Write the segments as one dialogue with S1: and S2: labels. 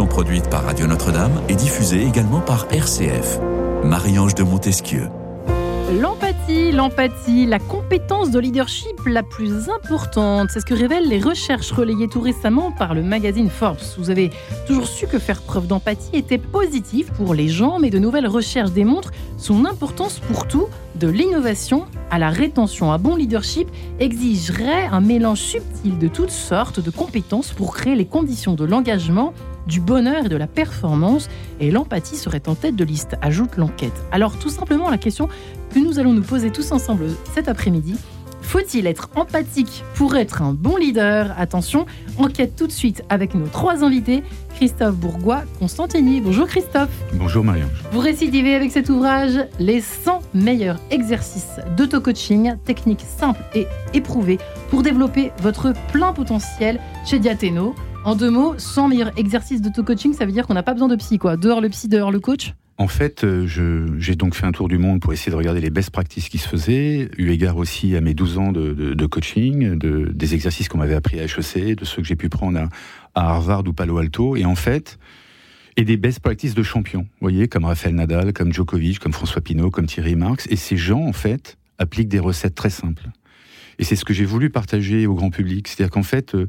S1: produite par Radio Notre-Dame et diffusée également par RCF. Marie-Ange de Montesquieu.
S2: L'empathie, l'empathie, la compétence de leadership la plus importante, c'est ce que révèlent les recherches relayées tout récemment par le magazine Forbes. Vous avez toujours su que faire preuve d'empathie était positif pour les gens, mais de nouvelles recherches démontrent son importance pour tout, de l'innovation à la rétention. Un bon leadership exigerait un mélange subtil de toutes sortes de compétences pour créer les conditions de l'engagement du bonheur et de la performance, et l'empathie serait en tête de liste, ajoute l'enquête. Alors tout simplement la question que nous allons nous poser tous ensemble cet après-midi, faut-il être empathique pour être un bon leader? Attention, enquête tout de suite avec nos trois invités, Christophe Bourgois, Constantini. Bonjour Christophe.
S3: Bonjour Marianne.
S2: Vous récidivez avec cet ouvrage Les 100 meilleurs exercices d'auto-coaching, techniques simples et éprouvées pour développer votre plein potentiel chez Diathéno. En deux mots, 100 meilleurs exercices d'auto-coaching, ça veut dire qu'on n'a pas besoin de psy, quoi. Dehors le psy, dehors le coach
S3: en fait, euh, j'ai donc fait un tour du monde pour essayer de regarder les best practices qui se faisaient, eu égard aussi à mes 12 ans de, coaching, de, des exercices qu'on m'avait appris à HEC, de ceux que j'ai pu prendre à, Harvard ou Palo Alto, et en fait, et des best practices de champions, voyez, comme Rafael Nadal, comme Djokovic, comme François Pinault, comme Thierry Marx, et ces gens, en fait, appliquent des recettes très simples. Et c'est ce que j'ai voulu partager au grand public. C'est-à-dire qu'en fait, euh,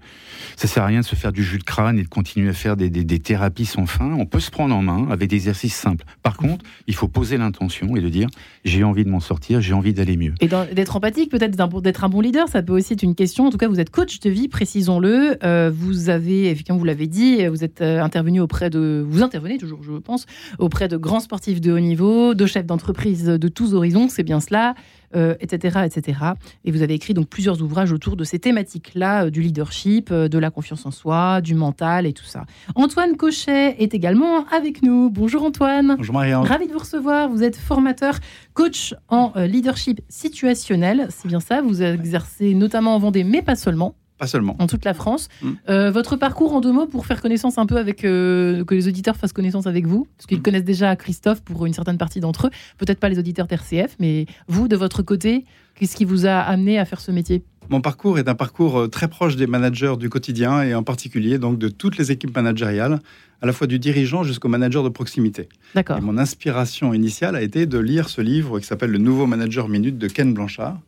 S3: ça sert à rien de se faire du jus de crâne et de continuer à faire des, thérapies sans fin. On peut se prendre en main avec des exercices simples. Par contre, il faut poser l'intention et de dire j'ai envie de m'en sortir, j'ai envie d'aller mieux.
S2: Et d'être empathique, peut-être d'être un bon leader, ça peut aussi être une question. En tout cas, vous êtes coach de vie, précisons-le. Euh, vous avez, effectivement, vous l'avez dit, vous êtes euh, intervenu auprès de, vous intervenez toujours, je pense, auprès de grands sportifs de haut niveau, de chefs d'entreprise de tous horizons. C'est bien cela euh, etc. Et vous avez écrit donc plusieurs ouvrages autour de ces thématiques-là, euh, du leadership, euh, de la confiance en soi, du mental et tout ça. Antoine Cochet est également avec nous. Bonjour Antoine.
S4: Bonjour Marianne.
S2: Ravi de vous recevoir. Vous êtes formateur, coach en leadership situationnel. C'est bien ça. Vous exercez notamment en Vendée, mais pas seulement
S4: seulement.
S2: En toute la France. Mm. Euh, votre parcours en deux mots pour faire connaissance un peu avec. Euh, que les auditeurs fassent connaissance avec vous, parce qu'ils mm. connaissent déjà Christophe pour une certaine partie d'entre eux. Peut-être pas les auditeurs d'RCF, mais vous, de votre côté, qu'est-ce qui vous a amené à faire ce métier?
S4: Mon parcours est un parcours euh, très proche des managers du quotidien et en particulier donc de toutes les équipes managériales, à la fois du dirigeant jusqu'au manager de proximité.
S2: D'accord.
S4: mon inspiration initiale a été de lire ce livre qui s'appelle Le Nouveau Manager Minute de Ken Blanchard,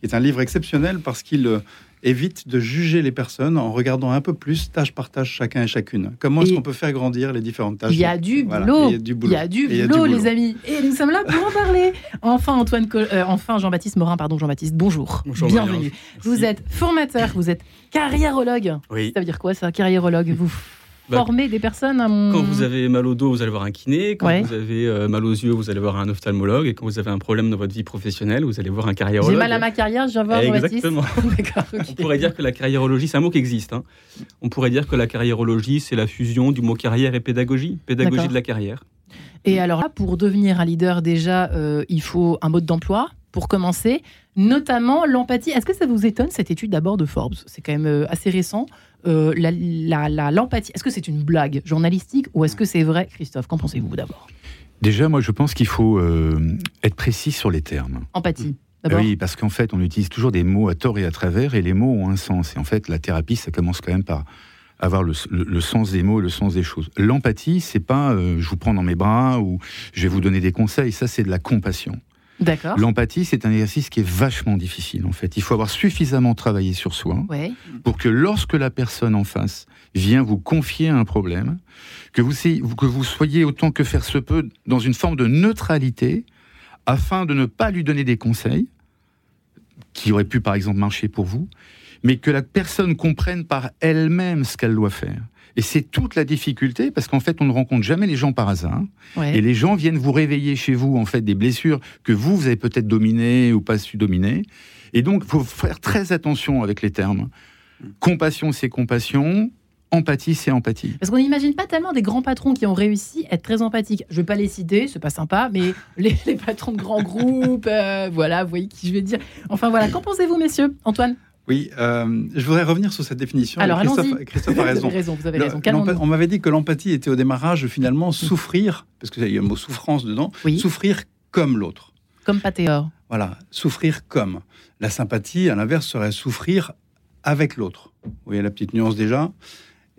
S4: qui est un livre exceptionnel parce qu'il évite de juger les personnes en regardant un peu plus tâche par tâche chacun et chacune. Comment est-ce qu'on peut faire grandir les différentes tâches
S2: Il y a du boulot. il y a du boulot, il y a du boulot, les amis. Et nous sommes là pour en parler. Enfin, Antoine, euh, enfin Jean-Baptiste Morin, pardon Jean-Baptiste. Bonjour.
S5: bonjour
S2: Bienvenue. Vous êtes formateur, vous êtes carriérologue.
S5: Oui.
S2: Ça veut dire quoi ça, carriérologue Vous former des personnes à
S5: Quand vous avez mal au dos, vous allez voir un kiné. Quand vous avez euh, mal aux yeux, vous allez voir un ophtalmologue. Et quand vous avez un problème dans votre vie professionnelle, vous allez voir un carriérologue.
S2: J'ai mal à ma carrière, je viens voir
S5: Exactement. On pourrait dire que la carriérologie, c'est un mot qui existe. Hein. On pourrait dire que la carriérologie, c'est la fusion du mot carrière et pédagogie. Pédagogie de la carrière.
S2: Et alors là, pour devenir un leader, déjà, euh, il faut un mode d'emploi pour commencer, notamment l'empathie. Est-ce que ça vous étonne cette étude d'abord de Forbes? C'est quand même euh, assez récent. Euh, la, l'empathie, est-ce que c'est une blague journalistique ou est-ce que c'est vrai, Christophe Qu'en pensez-vous d'abord?
S3: Déjà, moi, je pense qu'il faut euh, être précis sur les termes.
S2: Empathie.
S3: Oui, parce qu'en fait, on utilise toujours des mots à tort et à travers, et les mots ont un sens. Et en fait, la thérapie, ça commence quand même par avoir le, sens des mots, le sens des choses. L'empathie, c'est pas euh, je vous prends dans mes bras ou je vais vous donner des conseils. Ça, c'est de la compassion. L'empathie, c'est un exercice qui est vachement difficile en fait. Il faut avoir suffisamment travaillé sur soi pour que lorsque la personne en face vient vous confier un problème, que vous, que vous soyez autant que faire se peut dans une forme de neutralité afin de ne pas lui donner des conseils qui auraient pu par exemple marcher pour vous, mais que la personne comprenne par elle-même ce qu'elle doit faire. Et c'est toute la difficulté parce qu'en fait, on ne rencontre jamais les gens par hasard. Et les gens viennent vous réveiller chez vous, en fait, des blessures que vous, vous avez peut-être dominées ou pas su dominer. Et donc, il faut faire très attention avec les termes. Compassion, c'est compassion. Empathie, c'est empathie.
S2: Parce qu'on n'imagine pas tellement des grands patrons qui ont réussi à être très empathiques. Je ne vais pas les citer, c'est pas sympa, mais les, patrons de grands groupes, euh, voilà, vous voyez qui je vais dire. Enfin voilà, qu'en pensez-vous, messieurs? Antoine?
S4: Oui, euh, je voudrais revenir sur cette définition.
S2: Alors,
S4: Christophe, Christophe, a raison.
S2: vous avez raison.
S4: on m'avait dit que l'empathie était au démarrage finalement souffrir, parce qu'il y a un mot souffrance dedans, souffrir comme l'autre.
S2: Comme Patéor.
S4: Voilà, souffrir comme. La sympathie, à l'inverse, serait souffrir avec l'autre. Vous voyez la petite nuance déjà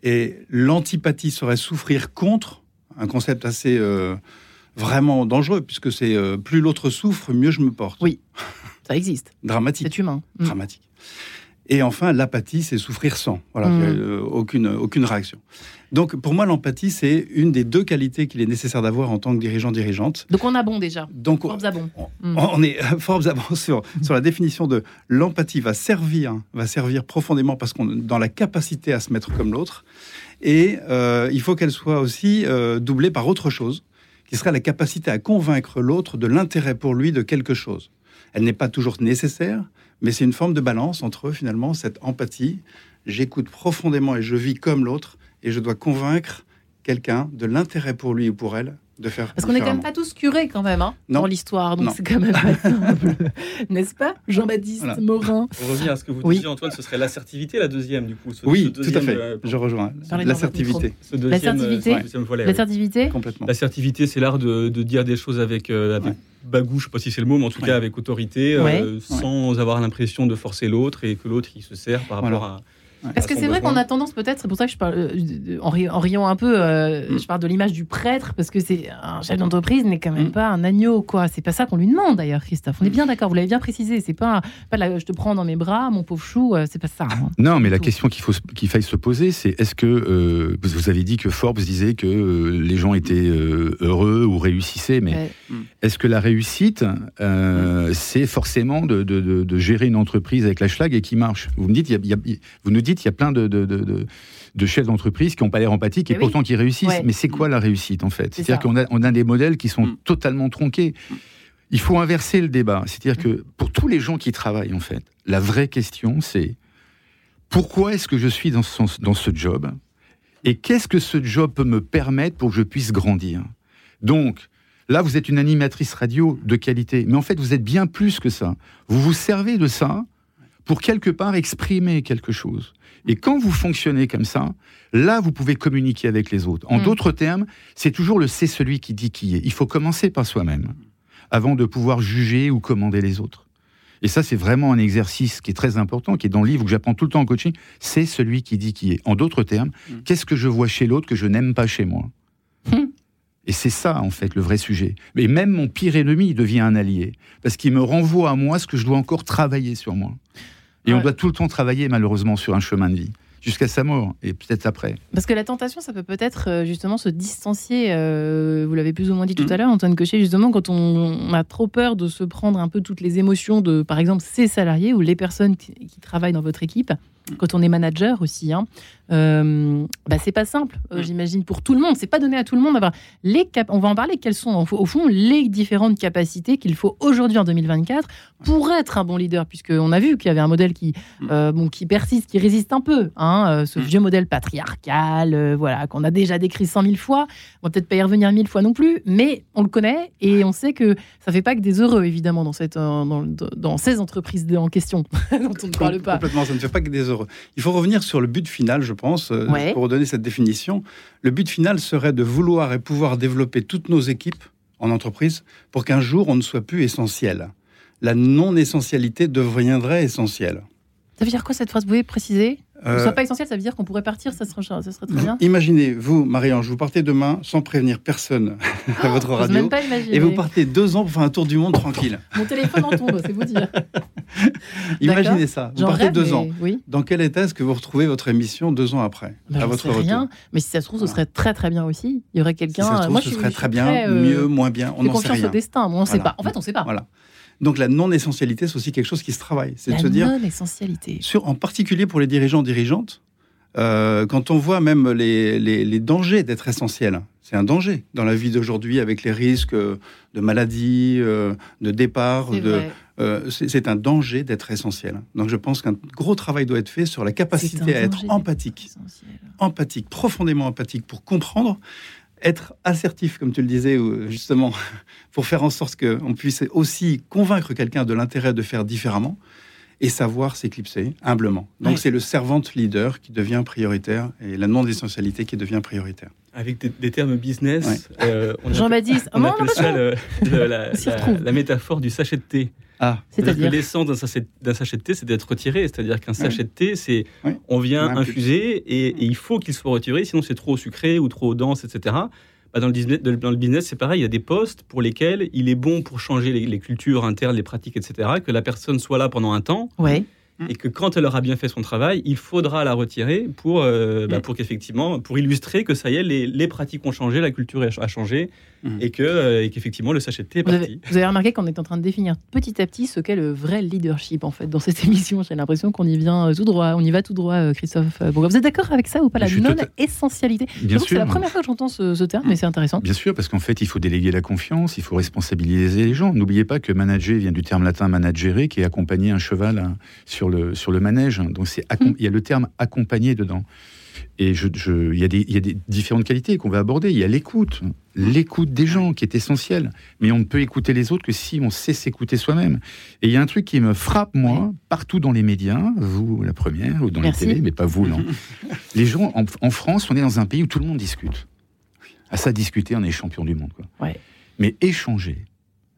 S4: Et l'antipathie serait souffrir contre, un concept assez euh, vraiment dangereux, puisque c'est euh, plus l'autre souffre, mieux je me porte.
S2: Oui, ça existe.
S4: Dramatique.
S2: C'est humain.
S4: Mm. Dramatique. Et enfin, l'apathie, c'est souffrir sans. Voilà, mmh. euh, aucune, aucune réaction. Donc, pour moi, l'empathie, c'est une des deux qualités qu'il est nécessaire d'avoir en tant que dirigeant-dirigeante.
S2: Donc, on a bon déjà.
S4: Donc,
S2: Forbes a bon.
S4: On, on est Forbes a bon sur, sur la définition de l'empathie va servir, va servir profondément parce qu'on dans la capacité à se mettre comme l'autre. Et euh, il faut qu'elle soit aussi euh, doublée par autre chose, qui serait la capacité à convaincre l'autre de l'intérêt pour lui de quelque chose. Elle n'est pas toujours nécessaire, mais c'est une forme de balance entre finalement cette empathie. J'écoute profondément et je vis comme l'autre et je dois convaincre quelqu'un de l'intérêt pour lui ou pour elle de faire.
S2: Parce qu'on n'est quand même pas tous curés quand même hein, dans l'histoire, donc c'est quand même pas simple, n'est-ce pas, Jean-Baptiste Morin
S5: Pour revenir à ce que vous disiez, Antoine, ce serait l'assertivité la deuxième du coup.
S4: oui, tout à fait. Euh, je rejoins. L'assertivité.
S2: L'assertivité. L'assertivité.
S4: Complètement.
S5: L'assertivité, c'est l'art de, dire des choses avec, euh, avec bagou, je sais pas si c'est le mot, mais en tout cas avec autorité, euh, sans avoir l'impression de forcer l'autre et que l'autre il se sert par rapport à
S2: parce que c'est vrai qu'on a tendance peut-être, c'est pour ça que je parle, euh, en, riant un peu, euh, mm. je parle de l'image du prêtre, parce que c'est un chef d'entreprise n'est quand même mm. pas un agneau, quoi. C'est pas ça qu'on lui demande d'ailleurs, Christophe. On est mm. bien d'accord, vous l'avez bien précisé. C'est pas, pas je te prends dans mes bras, mon pauvre chou, euh, c'est pas ça. Hein.
S3: non, mais la question qu'il faut qu'il faille se poser, c'est est-ce que vous avez dit que Forbes disait que les gens étaient heureux ou réussissaient, mais est-ce que la réussite, c'est forcément de, de, de, gérer une entreprise avec la schlag et qui marche? Vous me dites, il y a, vous nous dites, il y a plein de, de, chefs d'entreprise qui n'ont pas l'air empathiques et, pourtant qui réussissent. Mais c'est quoi la réussite en fait? C'est-à-dire qu'on a, on a des modèles qui sont mm. totalement tronqués. Il faut inverser le débat. C'est-à-dire que pour tous les gens qui travaillent, en fait, la vraie question, c'est pourquoi est-ce que je suis dans ce, dans ce job? Et qu'est-ce que ce job peut me permettre pour que je puisse grandir? Donc, là, vous êtes une animatrice radio de qualité, mais en fait, vous êtes bien plus que ça. Vous vous servez de ça pour quelque part exprimer quelque chose. Et quand vous fonctionnez comme ça, là, vous pouvez communiquer avec les autres. En mm. d'autres termes, c'est toujours le c'est celui qui dit qui est. Il faut commencer par soi-même avant de pouvoir juger ou commander les autres. Et ça, c'est vraiment un exercice qui est très important, qui est dans le livre que j'apprends tout le temps en coaching. C'est celui qui dit qui est. En d'autres termes, mm. qu'est-ce que je vois chez l'autre que je n'aime pas chez moi? Mm. Et c'est ça, en fait, le vrai sujet. Mais même mon pire ennemi devient un allié, parce qu'il me renvoie à moi ce que je dois encore travailler sur moi. Et on doit tout le temps travailler, malheureusement, sur un chemin de vie jusqu'à sa mort et peut-être après.
S2: Parce que la tentation, ça peut peut-être euh, justement se distancier. Euh, vous l'avez plus ou moins dit tout mm. à l'heure, Antoine Cochet, justement, quand on, a trop peur de se prendre un peu toutes les émotions de, par exemple, ces salariés ou les personnes qui travaillent dans votre équipe quand on est manager aussi, hein, euh, bah c'est pas simple, euh, j'imagine, pour tout le monde. C'est pas donné à tout le monde d'avoir les cap On va en parler. Quelles sont au fond les différentes capacités qu'il faut aujourd'hui en 2024 pour être un bon leader, puisqu'on a vu qu'il y avait un modèle qui, mm. euh, bon, qui persiste, qui résiste un peu, hein, ce mm. vieux modèle patriarcal, voilà, qu'on a déjà décrit cent mille fois. On va peut-être pas y revenir mille fois non plus, mais on le connaît et on sait que ça fait pas que des heureux évidemment dans cette, dans, dans ces entreprises en question dont on ne parle pas.
S4: Complètement, ça ne fait pas que des heureux. Il faut revenir sur le but final, je pense, euh, pour redonner cette définition. Le but final serait de vouloir et pouvoir développer toutes nos équipes en entreprise pour qu'un jour on ne soit plus essentiel. La non-essentialité deviendrait essentielle.
S2: Ça veut dire quoi cette phrase Vous pouvez préciser euh, Ce soit pas essentiel, ça veut dire qu'on pourrait partir, ça serait, ça serait très bien.
S4: Imaginez, vous, Marie-Ange, vous partez demain sans prévenir personne à votre radio. et vous partez deux ans pour faire un tour du monde tranquille.
S2: Mon téléphone en tombe, c'est vous dire.
S4: Imaginez ça, vous partez deux ans. Oui. Dans quel état est-ce que vous retrouvez votre émission deux ans après
S2: bah, à votre retour rien, mais si ça se trouve, ce serait très très bien aussi. Il y aurait quelqu'un. Si
S4: ça se trouve,
S2: moi,
S4: ce serait très bien, euh, mieux, moins bien. On n'en sait rien.
S2: au destin, on ne sait pas. En fait, on ne sait pas.
S4: Voilà. Donc la non-essentialité, c'est aussi quelque chose qui se travaille. C'est de se dire.
S2: non-essentialité.
S4: en particulier pour les dirigeants, dirigeantes, euh, quand on voit même les, les, dangers d'être essentiel, c'est un danger dans la vie d'aujourd'hui avec les risques de maladie, euh, de départ. Euh, c'est un danger d'être essentiel. Donc je pense qu'un gros travail doit être fait sur la capacité à être empathique, empathique, profondément empathique pour comprendre être assertif, comme tu le disais, justement, pour faire en sorte qu'on puisse aussi convaincre quelqu'un de l'intérêt de faire différemment et savoir s'éclipser humblement. Donc c'est le servante leader qui devient prioritaire et la non-essentialité qui devient prioritaire.
S5: Avec des, termes business,
S2: euh, Jean-Baptiste,
S5: on, appelle ça la, métaphore du sachet de thé. Ah, c'est-à-dire l'essence d'un sachet, de thé, c'est d'être retiré. C'est-à-dire qu'un sachet de thé, c'est on vient infuser et, il faut qu'il soit retiré, sinon c'est trop sucré ou trop dense, etc. Bah, dans, le business, dans le business, c'est pareil. Il y a des postes pour lesquels il est bon pour changer les, les, cultures internes, les pratiques, etc. Que la personne soit là pendant un temps.
S2: Ouais
S5: et que quand elle aura bien fait son travail, il faudra la retirer pour, euh, bah, pour qu'effectivement, pour illustrer que ça y est, les, les, pratiques ont changé, la culture a changé mmh. et que euh, et qu'effectivement le sachet de thé est parti.
S2: Vous avez, remarqué qu'on est en train de définir petit à petit ce qu'est le vrai leadership en fait dans cette émission. J'ai l'impression qu'on y vient euh, tout droit, on y va tout droit, Christophe. Vous êtes d'accord avec ça ou pas la non-essentialité
S3: Bien sûr.
S2: C'est la première fois que j'entends ce, terme, mais c'est intéressant.
S3: Bien sûr, parce qu'en fait, il faut déléguer la confiance, il faut responsabiliser les gens. N'oubliez pas que manager vient du terme latin managere, qui est accompagner un cheval hein, sur le sur le manège donc c'est mm. il y a le terme accompagné dedans. Et je, il, y a des, il, y a des, différentes qualités qu'on va aborder. Il y a l'écoute, l'écoute des gens qui est essentielle. Mais on ne peut écouter les autres que si on sait s'écouter soi-même. Et il y a un truc qui me frappe, moi, partout dans les médias, vous la première, ou dans les télés, mais pas vous, non. les gens, en, France, on est dans un pays où tout le monde discute. À ça, discuter, on est champion du monde. Quoi. Mais échanger,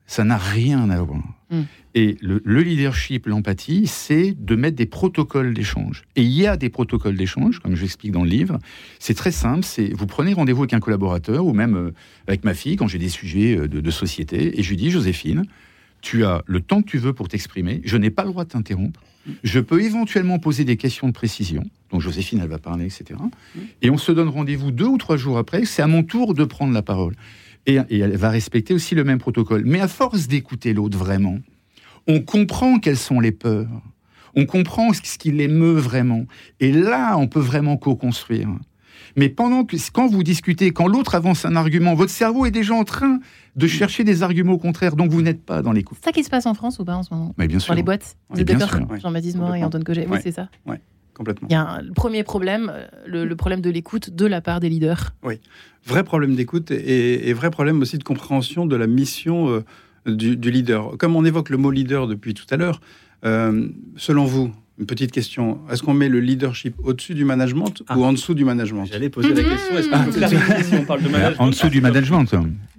S3: ça n'a rien à voir. Mm. Et le, leadership, l'empathie, c'est de mettre des protocoles d'échange. Et il y a des protocoles d'échange, comme j'explique dans le livre. C'est très simple. C'est vous prenez rendez-vous avec un collaborateur ou même euh, avec ma fille quand j'ai des sujets euh, de, société, et je lui dis Joséphine, tu as le temps que tu veux pour t'exprimer. Je n'ai pas le droit de t'interrompre. Je peux éventuellement poser des questions de précision. Donc Joséphine, elle va parler, etc. Mm. Et on se donne rendez-vous deux ou trois jours après. C'est à mon tour de prendre la parole. Et, elle va respecter aussi le même protocole. Mais à force d'écouter l'autre vraiment, on comprend quelles sont les peurs. On comprend ce qui l'émeut vraiment. Et là, on peut vraiment co-construire. Mais pendant que, quand vous discutez, quand l'autre avance un argument, votre cerveau est déjà en train de chercher des arguments contraires, donc vous n'êtes pas dans l'écoute.
S2: C'est ça qui se passe en France ou pas en ce moment?
S3: Mais bien sûr.
S2: Dans les boîtes Vous êtes d'accord Jean-Baptiste Morin et Antoine Cogé, oui, c'est ça
S4: Oui, complètement.
S2: Il y a le premier problème, euh, le, problème de l'écoute de la part des leaders.
S4: Oui, vrai problème d'écoute et, vrai problème aussi de compréhension de la mission euh, du, leader. Comme on évoque le mot leader depuis tout à l'heure, euh, selon vous, une petite question. Est-ce qu'on met le leadership au-dessus du management ah. ou en dessous du management?
S5: J'allais poser la question. Est-ce qu'on peut clarifier si on parle de management
S3: En dessous du management.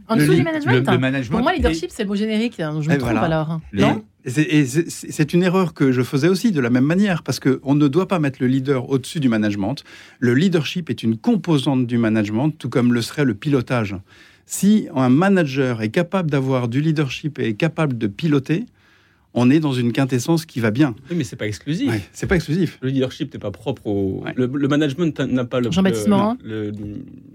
S2: En dessous du management, Pour moi, leadership, c'est le mot générique. Hein, je me trompe alors. Non?
S4: C'est une erreur que je faisais aussi de la même manière, parce qu'on ne doit pas mettre le leader au-dessus du management. Le leadership est une composante du management, tout comme le serait le pilotage. Si un manager est capable d'avoir du leadership et est capable de piloter, on est dans une quintessence qui va bien.
S5: Oui, mais c'est pas exclusif.
S4: c'est pas exclusif.
S5: Le leadership n'est pas propre au. Le, management n'a pas le,
S2: le,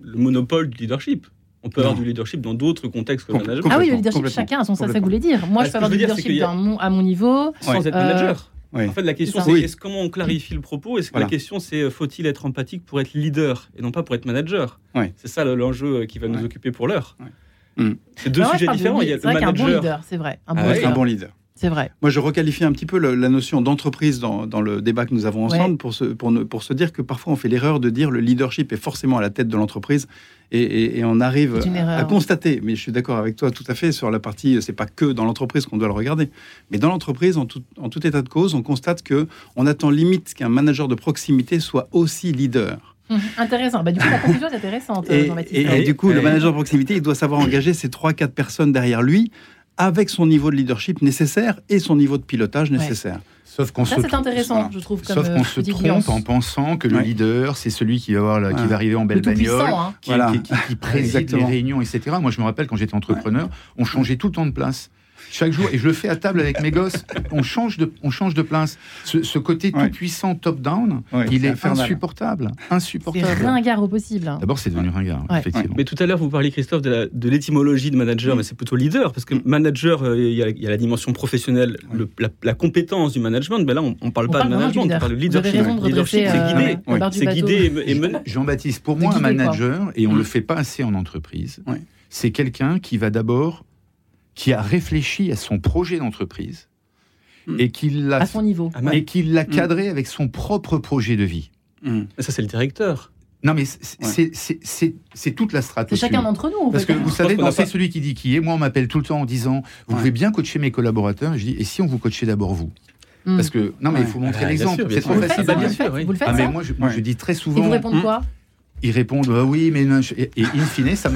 S5: le, monopole du leadership. On peut avoir du leadership dans d'autres contextes que le management.
S2: Ah oui, le leadership, chacun a son ça, ça voulait dire. Moi, je peux avoir du leadership à mon niveau.
S5: Sans être manager. En fait, la question, c'est comment on clarifie le propos? Est-ce que la question, c'est euh, faut-il être empathique pour être leader et non pas pour être manager? C'est ça l'enjeu euh, qui va nous occuper pour l'heure.
S2: Hmm. C'est deux sujets différents. Il y a le manager. Un bon leader, c'est vrai.
S4: Un ah bon leader.
S2: C'est vrai.
S4: Moi, je requalifie un petit peu la notion d'entreprise dans, le débat que nous avons ensemble pour, se, pour, pour, se dire que parfois on fait l'erreur de dire le leadership est forcément à la tête de l'entreprise et, on arrive à, constater. Mais je suis d'accord avec toi tout à fait sur la partie. C'est pas que dans l'entreprise qu'on doit le regarder, mais dans l'entreprise, en tout, en tout état de cause, on constate que on attend limite qu'un manager de proximité soit aussi leader.
S2: Hum, intéressant. Bah, du coup, la conclusion est intéressante. Et,
S4: et, du coup, le manager de proximité, il doit savoir engager ces 3-4 personnes derrière lui avec son niveau de leadership nécessaire et son niveau de pilotage nécessaire.
S3: Sauf qu'on se,
S2: c'est intéressant, je trouve,
S3: Sauf qu'on euh, se trompe en pensant que le leader, c'est celui qui va, avoir qui va arriver en belle bagnole, hein. qui, qui, préside les réunions, etc. Moi, je me rappelle quand j'étais entrepreneur, on changeait tout le temps de place chaque jour, et je le fais à table avec mes gosses, on change de, on change de place. Ce, côté tout puissant top-down, il est, insupportable. Insupportable.
S2: C'est ringard au possible.
S3: D'abord, c'est devenu ringard, effectivement.
S5: Mais tout à l'heure, vous parliez, Christophe, de l'étymologie de, manager, mais c'est plutôt leader, parce que manager, euh, il y, a la dimension professionnelle, la, compétence du management, mais là, on ne parle pas de management, on parle de leadership. leadership, c'est. C'est guider et mener.
S3: Jean-Baptiste, pour moi, un manager, et on ne le fait pas assez en entreprise, c'est quelqu'un qui va d'abord qui a réfléchi à son projet d'entreprise
S2: hmm. et qui l'a à son niveau
S3: et qui l'a hmm. cadré avec son propre projet de vie.
S5: Hmm. Ça c'est le directeur.
S3: Non, mais c'est toute la stratégie.
S2: C'est chacun d'entre nous.
S3: Parce que vous savez, c'est celui qui dit qui est. Moi, on m'appelle tout le temps en disant Vous pouvez bien coacher mes collaborateurs. Et je dis Et si on vous coachait d'abord vous Parce que, non, mais il faut montrer l'exemple. C'est trop facile.
S2: Bien sûr, vous le faites. Ah,
S3: mais moi, je, dis très souvent.
S2: Et vous répondez quoi?
S3: Ils répondent ah oui, mais non. Et, in fine, ça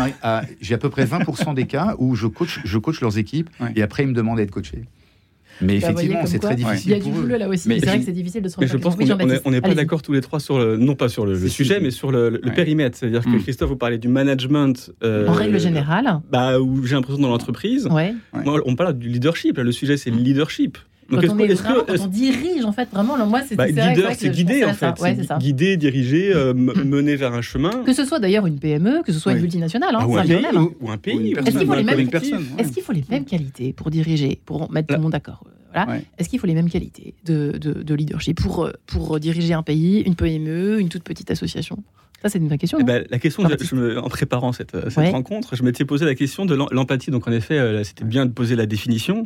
S3: j'ai à peu près 20% des cas où je coach, je coach leurs équipes et après ils me demandent d'être coaché. Mais effectivement, c'est très difficile.
S2: Il y a du boulot là aussi. C'est vrai que c'est difficile de se rendre
S5: Je pense qu'on n'est pas d'accord tous les trois sur le, non pas sur le, sujet, mais sur le, périmètre. C'est-à-dire que mm. Christophe, vous parlez du management.
S2: Euh, en règle générale.
S5: Bah, où j'ai l'impression dans l'entreprise. Moi, on parle du leadership. le sujet, c'est le leadership.
S2: Donc quand, on, est vraiment, quand on dirige, en fait, vraiment, moi, c'est
S5: bah, Leader, c'est guider, en fait. guider, diriger, euh, mener vers un chemin.
S2: Que ce soit d'ailleurs une PME, que ce soit une multinationale, hein,
S5: ou, un pays, hein. ou, un pays.
S2: Est-ce qu'il faut, les mêmes, est qu'il faut les mêmes qualités pour diriger, pour mettre tout le monde d'accord voilà. Est-ce qu'il faut les mêmes qualités de, de, leadership pour, euh, pour diriger un pays, une PME, une toute petite association? Ça, c'est une vraie question.
S5: Eh ben, la question, en préparant cette, cette rencontre, je m'étais posé la question de l'empathie. Donc, en effet, euh, c'était bien de poser la définition.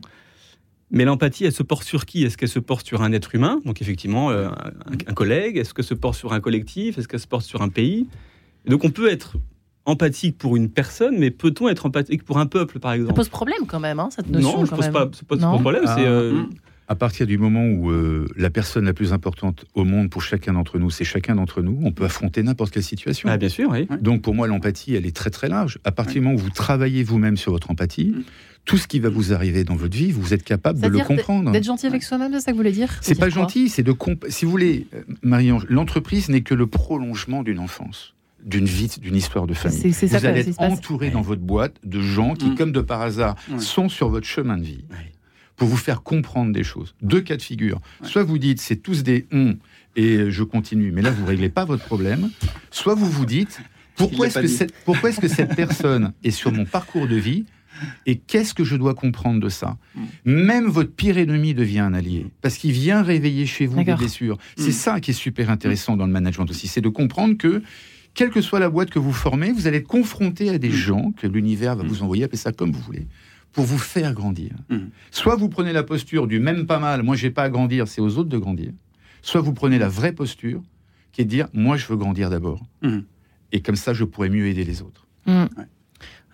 S5: Mais l'empathie, elle se porte sur qui? Est-ce qu'elle se porte sur un être humain, donc effectivement euh, un, collègue Est-ce qu'elle se porte sur un collectif? Est-ce qu'elle se porte sur un pays? Donc on peut être empathique pour une personne, mais peut-on être empathique pour un peuple, par exemple?
S2: Ça pose problème quand même, hein, cette notion.
S5: Non, je pose pas, pose pas problème.
S3: c'est euh, À partir du moment où euh, la personne la plus importante au monde pour chacun d'entre nous, c'est chacun d'entre nous, on peut affronter n'importe quelle situation.
S5: Ah, bien sûr, oui.
S3: Donc pour moi, l'empathie, elle est très très large. À partir du moment où vous travaillez vous-même sur votre empathie, mm tout ce qui va vous arriver dans votre vie, vous êtes capable de le comprendre.
S2: D'être gentil avec soi-même, c'est ça que vous voulez dire
S3: C'est pas gentil, c'est de si vous voulez, euh, Marie-Ange, l'entreprise n'est que le prolongement d'une enfance d'une vie, d'une histoire de famille. vous allez être entouré dans votre boîte de gens qui, mm. comme de par hasard, sont sur votre chemin de vie pour vous faire comprendre des choses. Deux cas de figure. Soit vous dites c'est tous des on et je continue, mais là vous réglez pas votre problème. Soit vous vous dites pourquoi est-ce que, pourquoi est-ce que cette personne est sur mon parcours de vie et qu'est-ce que je dois comprendre de ça mm. Même votre pire ennemi devient un allié, parce qu'il vient réveiller chez vous des blessures. C'est mm. ça qui est super intéressant dans le management aussi, c'est de comprendre que, quelle que soit la boîte que vous formez, vous allez être confronté à des mm. gens que l'univers va vous envoyer, appelez ça comme vous voulez, pour vous faire grandir. Soit vous prenez la posture du même pas mal, moi j'ai pas à grandir, c'est aux autres de grandir. Soit vous prenez la vraie posture, qui est de dire, moi je veux grandir d'abord. Et comme ça, je pourrais mieux aider les autres.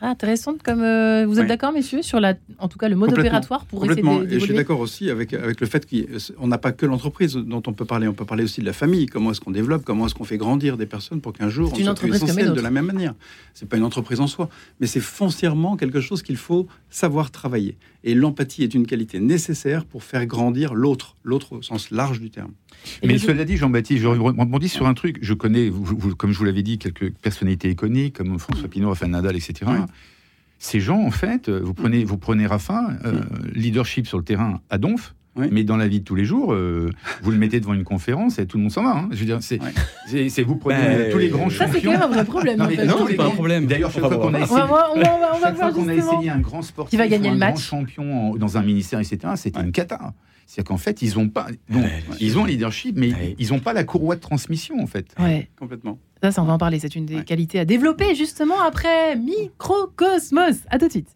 S2: Ah, intéressante comme euh, vous êtes d'accord, messieurs, sur la, en tout cas le mode opératoire pour essayer d'évoluer.
S4: Et je suis d'accord aussi avec avec le fait qu'on n'a pas que l'entreprise dont on peut parler, on peut parler aussi de la famille. Comment est-ce qu'on développe, comment est-ce qu'on fait grandir des personnes pour qu'un jour on soit essentiel de la même manière? C'est pas une entreprise en soi, mais c'est foncièrement quelque chose qu'il faut savoir travailler. Et l'empathie est une qualité nécessaire pour faire grandir l'autre, l'autre au sens large du terme.
S3: Mais cela dit, Jean-Baptiste, je rebondis sur un truc. Je connais, comme je vous l'avais dit, quelques personnalités iconiques comme François Pinault, Rafael Nadal, etc. Ces gens, en fait, vous prenez, vous prenez Rafa, euh, leadership sur le terrain à Donf, mais dans la vie de tous les jours, euh, vous le mettez devant une conférence et tout le monde s'en va. Hein. Je veux dire, c'est, c'est, vous prenez ben, tous les grands champions.
S2: Ça, c'est quand même un vrai problème. Non,
S5: c'est pas un problème.
S3: D'ailleurs, chaque fois qu'on a essayé, a un grand sportif, qui va gagner un le match. grand champion dans un ministère, etc., c'était une cata. C'est-à-dire qu'en fait, ils ont pas, donc, ils ont un leadership, mais ils n'ont pas la courroie de transmission, en fait.
S2: Ouais.
S4: Complètement.
S2: Ça, ça, on va en parler. C'est une des qualités à développer, justement, après Microcosmos. À tout de suite.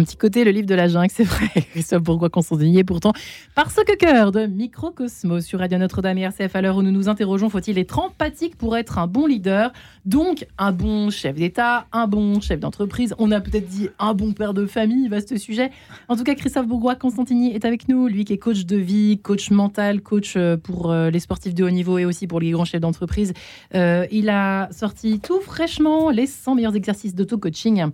S2: Un petit côté, le livre de la jungle, c'est vrai. Christophe Bourgois Constantinier, pourtant, parce que cœur de Microcosmos sur Radio Notre-Dame et RCF, à l'heure où nous nous interrogeons, faut-il être empathique pour être un bon leader? Donc, un bon chef d'État, un bon chef d'entreprise. On a peut-être dit un bon père de famille, vaste sujet. En tout cas, Christophe Bourgois Constantini est avec nous. Lui qui est coach de vie, coach mental, coach euh, pour euh, les sportifs de haut niveau et aussi pour les grands chefs d'entreprise. Euh, il a sorti tout fraîchement les 100 meilleurs exercices d'auto-coaching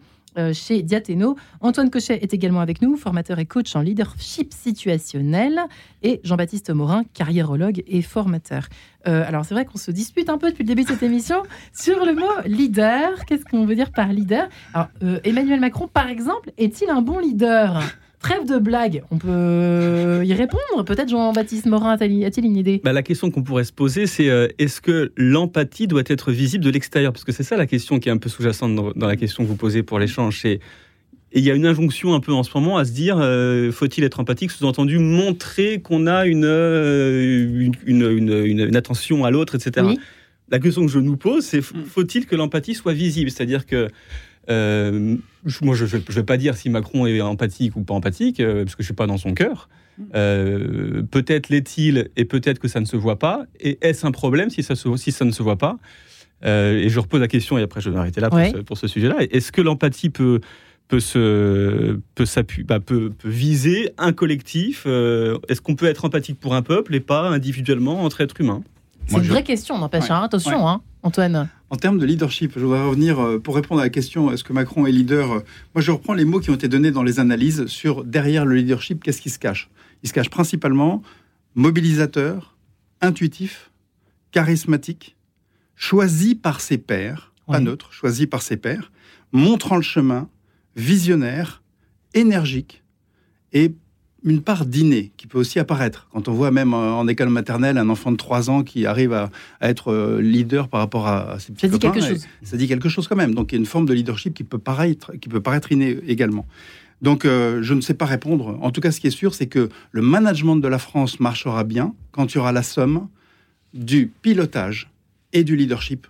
S2: chez Diathéno. Antoine Cochet est également avec nous, formateur et coach en leadership situationnel, et Jean-Baptiste Morin, carriérologue et formateur. Euh, alors c'est vrai qu'on se dispute un peu depuis le début de cette émission sur le mot leader. Qu'est-ce qu'on veut dire par leader? Alors euh, Emmanuel Macron, par exemple, est-il un bon leader? Trêve de blague, on peut y répondre. Peut-être Jean-Baptiste Morin a-t-il une idée?
S5: Bah, La question qu'on pourrait se poser, c'est euh, est-ce que l'empathie doit être visible de l'extérieur? Parce que c'est ça la question qui est un peu sous-jacente dans, la question que vous posez pour l'échange. Et il y a une injonction un peu en ce moment à se dire euh, faut-il être empathique? Sous-entendu, montrer qu'on a euh, une, une, attention à l'autre, etc. La question que je nous pose, c'est mm. faut-il que l'empathie soit visible? C'est-à-dire que euh, moi, je ne vais pas dire si Macron est empathique ou pas empathique, euh, parce que je ne suis pas dans son cœur. Euh, peut-être l'est-il et peut-être que ça ne se voit pas. Et est-ce un problème si ça, si ça ne se voit pas Et je repose la question, et après je vais m'arrêter là pour ce, sujet-là. Est-ce que l'empathie peut, peut, se, peut, bah, peut, peut, viser un collectif Est-ce qu'on peut être empathique pour un peuple et pas individuellement entre êtres humains?
S2: C'est une vraie question, n'empêche. Attention, hein, Antoine.
S4: En termes de leadership, je voudrais revenir euh, pour répondre à la question est-ce que Macron est leader euh, Moi, je reprends les mots qui ont été donnés dans les analyses sur derrière le leadership, qu'est-ce qui se cache? Il se cache principalement mobilisateur, intuitif, charismatique, choisi par ses pairs, pas neutre, choisi par ses pairs, montrant le chemin, visionnaire, énergique et une part d'inné qui peut aussi apparaître. Quand on voit même en école maternelle un enfant de 3 ans qui arrive à, être euh, leader par rapport à, ses petits
S2: ça dit quelque chose.
S4: Ça dit quelque chose quand même. Donc il y a une forme de leadership qui peut paraître, qui peut paraître inné également. Donc euh, je ne sais pas répondre. En tout cas, ce qui est sûr, c'est que le management de la France marchera bien quand il y aura la somme du pilotage et du leadership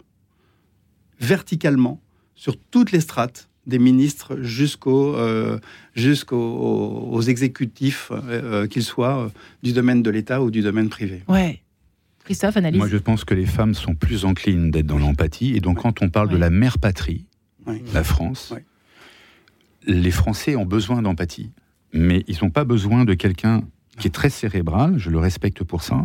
S4: verticalement sur toutes les strates des ministres jusqu'aux euh, jusqu'aux exécutifs, euh, euh, qu'ils soient du domaine de l'État ou du domaine privé.
S2: Ouais. Christophe, analyse.
S3: Moi, je pense que les femmes sont plus enclines d'être dans l'empathie. Et donc, quand on parle de la mère patrie, la France, les Français ont besoin d'empathie. Mais ils n'ont pas besoin de quelqu'un qui est très cérébral, je le respecte pour ça.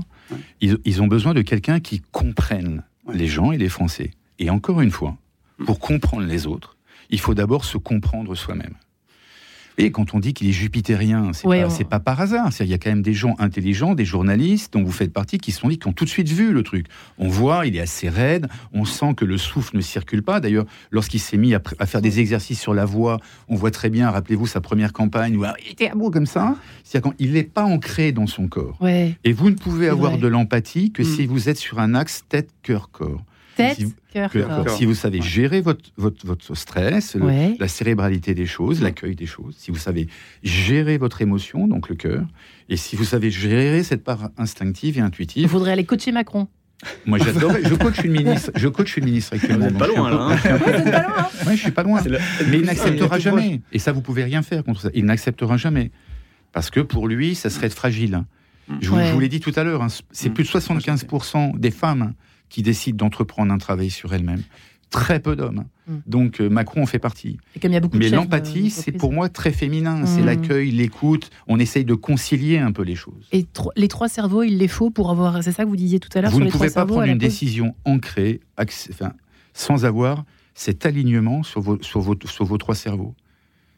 S3: Ils, ils, ont besoin de quelqu'un qui comprenne les gens et les Français. Et encore une fois, pour comprendre les autres, il faut d'abord se comprendre soi-même. Et quand on dit qu'il est jupitérien, c'est pas, pas, par hasard. Il y a quand même des gens intelligents, des journalistes dont vous faites partie, qui se sont dit, qui ont tout de suite vu le truc. On voit, il est assez raide, on sent que le souffle ne circule pas. D'ailleurs, lorsqu'il s'est mis à, faire des exercices sur la voix, on voit très bien, rappelez-vous sa première campagne, où il était à bout comme ça. C'est-à-dire qu'il n'est pas ancré dans son corps. Et vous ne pouvez avoir de l'empathie que mm. si vous êtes sur un axe tête-cœur-corps.
S2: Tête,
S3: si vous savez gérer votre, votre, votre stress, la cérébralité des choses, l'accueil des choses, si vous savez gérer votre émotion, donc le cœur, et si vous savez gérer cette part instinctive et intuitive.
S2: Il faudrait aller coacher Macron.
S3: Moi, j'adorais. Je coach une ministre. Je coach une ministre actuellement.
S5: Vous pas loin, là.
S3: Hein. je suis pas loin. Mais il n'acceptera jamais. Et ça, vous pouvez rien faire contre ça. Il n'acceptera jamais. Parce que pour lui, ça serait fragile. Je vous, vous l'ai dit tout à l'heure, hein, c'est mm. plus de 75% des femmes qui décident d'entreprendre un travail sur elles-mêmes. Très peu d'hommes. Mm. Donc euh, Macron en fait partie. Mais l'empathie, c'est pour moi très féminin. C'est mm. l'accueil, l'écoute. On essaye de concilier un peu les choses.
S2: Et les trois cerveaux, il les faut pour avoir. C'est ça que vous disiez tout à l'heure.
S3: Vous ne pouvez pas prendre une décision ancrée, sans avoir cet alignement sur vos, sur sur vos trois cerveaux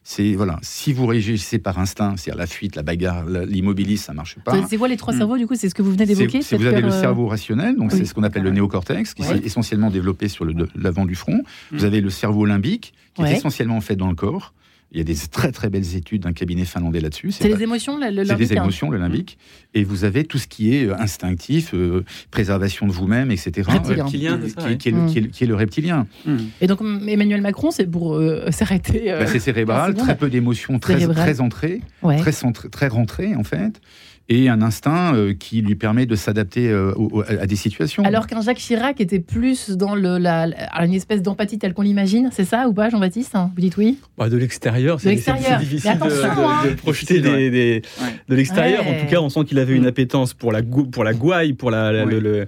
S3: c'est voilà, si vous réagissez par instinct, c'est-à-dire la fuite, la bagarre, l'immobilisme, ça marche pas.
S2: C'est quoi les trois hmm. cerveaux du coup C'est ce que vous venez d'évoquer.
S3: Vous avez le euh, cerveau rationnel, donc c'est ce qu'on appelle le néocortex, qui est essentiellement développé sur l'avant du front. Vous hmm. avez le cerveau limbique, qui est essentiellement fait dans le corps. Il y a des très très belles études d'un cabinet finlandais là-dessus.
S2: C'est les émotions, le, limbique.
S3: C'est des émotions, le limbique. Et vous avez tout ce qui est euh, instinctif, euh, préservation de vous-même, etc.
S5: Reptilien,
S3: qui, est le, reptilien.
S2: Mm. Et donc Emmanuel Macron, c'est pour euh, s'arrêter.
S3: Bah, c'est cérébral, très peu d'émotions, très, très entrées, très, très rentrées en fait et un instinct euh, qui lui permet de s'adapter euh, à des situations.
S2: Alors qu'un Jacques Chirac était plus dans le, la, une espèce d'empathie telle qu'on l'imagine, c'est ça ou pas, Jean-Baptiste Vous dites oui?
S5: Bah, De l'extérieur. C'est difficile de, de, hein. projeter des, de l'extérieur. En tout cas, on sent qu'il avait une appétence pour la, pour la gouaille, pour la, le,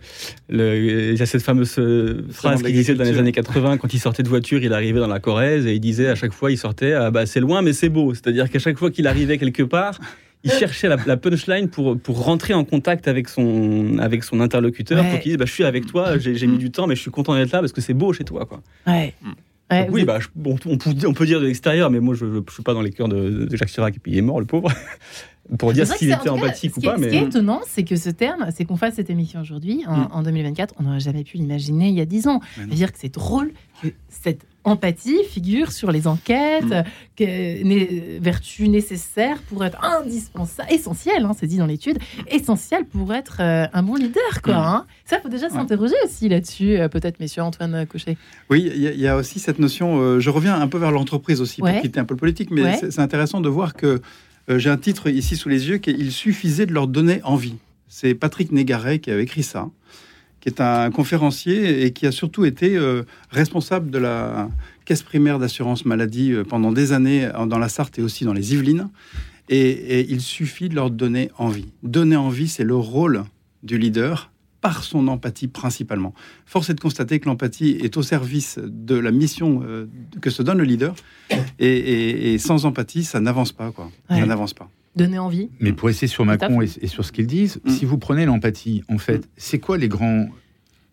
S5: il y a cette fameuse euh, phrase qu'il disait dans les années 80, quand il sortait de voiture, il arrivait dans la Corrèze et il disait à chaque fois, il sortait, ah bah, c'est loin mais c'est beau. C'est-à-dire qu'à chaque fois qu'il arrivait quelque part, il cherchait la, punchline pour, pour rentrer en contact avec son, avec son interlocuteur pour qu'il dise bah, Je suis avec toi, j'ai mis du temps, mais je suis content d'être là parce que c'est beau chez toi. Quoi.
S2: Ouais.
S5: Oui, bah, on, on, peut, dire de l'extérieur, mais moi je ne suis pas dans les cœurs de, Jacques Chirac et puis il est mort, le pauvre. pour dire s'il était empathique ou pas.
S2: Mais... Ce qui est étonnant, c'est que ce terme, c'est qu'on fasse cette émission aujourd'hui, en, 2024, mm. on n'aurait jamais pu l'imaginer il y a 10 ans. C'est-à-dire que c'est drôle que cette empathie figure sur les enquêtes, mm. que, vertu nécessaire pour être indispensable, essentiel, hein, c'est dit dans l'étude, essentiel pour être euh, un bon leader. Quoi, mm. hein. Ça, faut déjà s'interroger aussi là-dessus, euh, peut-être, messieurs Antoine Cochet.
S4: Oui, il y, a aussi cette notion, euh, je reviens un peu vers l'entreprise aussi, pour quitter un peu le politique, mais c'est intéressant de voir que j'ai un titre ici sous les yeux qui Il suffisait de leur donner envie. C'est Patrick Négaret qui a écrit ça qui est un conférencier et qui a surtout été euh, responsable de la caisse primaire d'assurance maladie euh, pendant des années dans la Sarthe et aussi dans les Yvelines. Et, il suffit de leur donner envie. Donner envie, c'est le rôle du leader par son empathie principalement. Force est de constater que l'empathie est au service de la mission euh, que se donne le leader. Et, sans empathie, ça n'avance pas. Quoi. Ça n'avance pas
S2: donner envie.
S3: Mais pour essayer sur Macron et, sur ce qu'ils disent, mm. si vous prenez l'empathie, en fait, mm. c'est quoi les grands,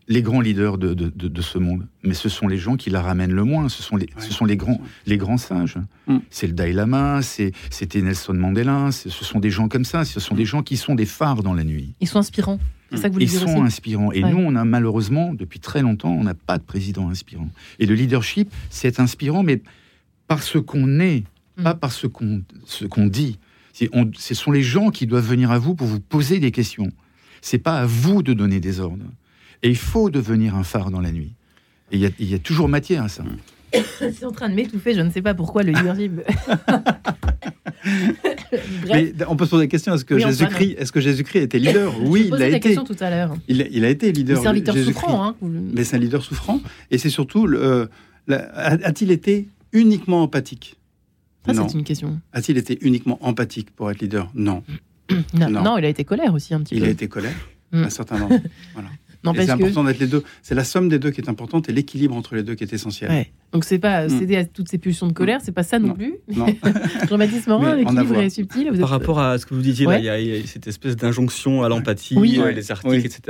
S3: les grands leaders de, de, ce monde? Mais ce sont les gens qui la ramènent le moins, ce sont les, ce sont les, grands, les grands sages. Mm. C'est le Dalai Lama, c'était Nelson Mandela, ce sont des gens comme ça, ce sont des gens qui sont des phares dans la nuit.
S2: Ils sont inspirants. C'est ça que vous
S3: Ils sont inspirants. Et nous, on a malheureusement, depuis très longtemps, on n'a pas de président inspirant. Et le leadership, c'est inspirant, mais parce qu'on est, pas parce qu'on qu'on dit ce sont les gens qui doivent venir à vous pour vous poser des questions. C'est pas à vous de donner des ordres. Et il faut devenir un phare dans la nuit. Et il y, a toujours matière à ça.
S2: C'est en train de m'étouffer, je ne sais pas pourquoi le leadership.
S4: Mais on peut se poser des questions. Est-ce que Jésus-Christ est que Jésus était leader? Oui, il a été.
S2: tout à l'heure.
S4: Il, a été leader.
S2: C'est un leader souffrant. Hein,
S4: Mais c'est un leader souffrant. Et c'est surtout, euh, a-t-il été uniquement empathique?
S2: C'est une question.
S4: A-t-il été uniquement empathique pour être leader? Non.
S2: non. non. il a été colère aussi un petit
S4: peu.
S2: Il
S4: a été colère, mm. un certain nombre. voilà. C'est important d'être les deux. C'est la somme des deux qui est importante et l'équilibre entre les deux qui est essentiel.
S2: Ouais. Donc c'est pas mm. céder à toutes ces pulsions de colère, c'est pas ça non, plus. Non. Jean-Baptiste Morin, l'équilibre est subtil.
S5: Par rapport à ce que vous disiez, il, y a, cette espèce d'injonction à l'empathie, euh, les articles, etc.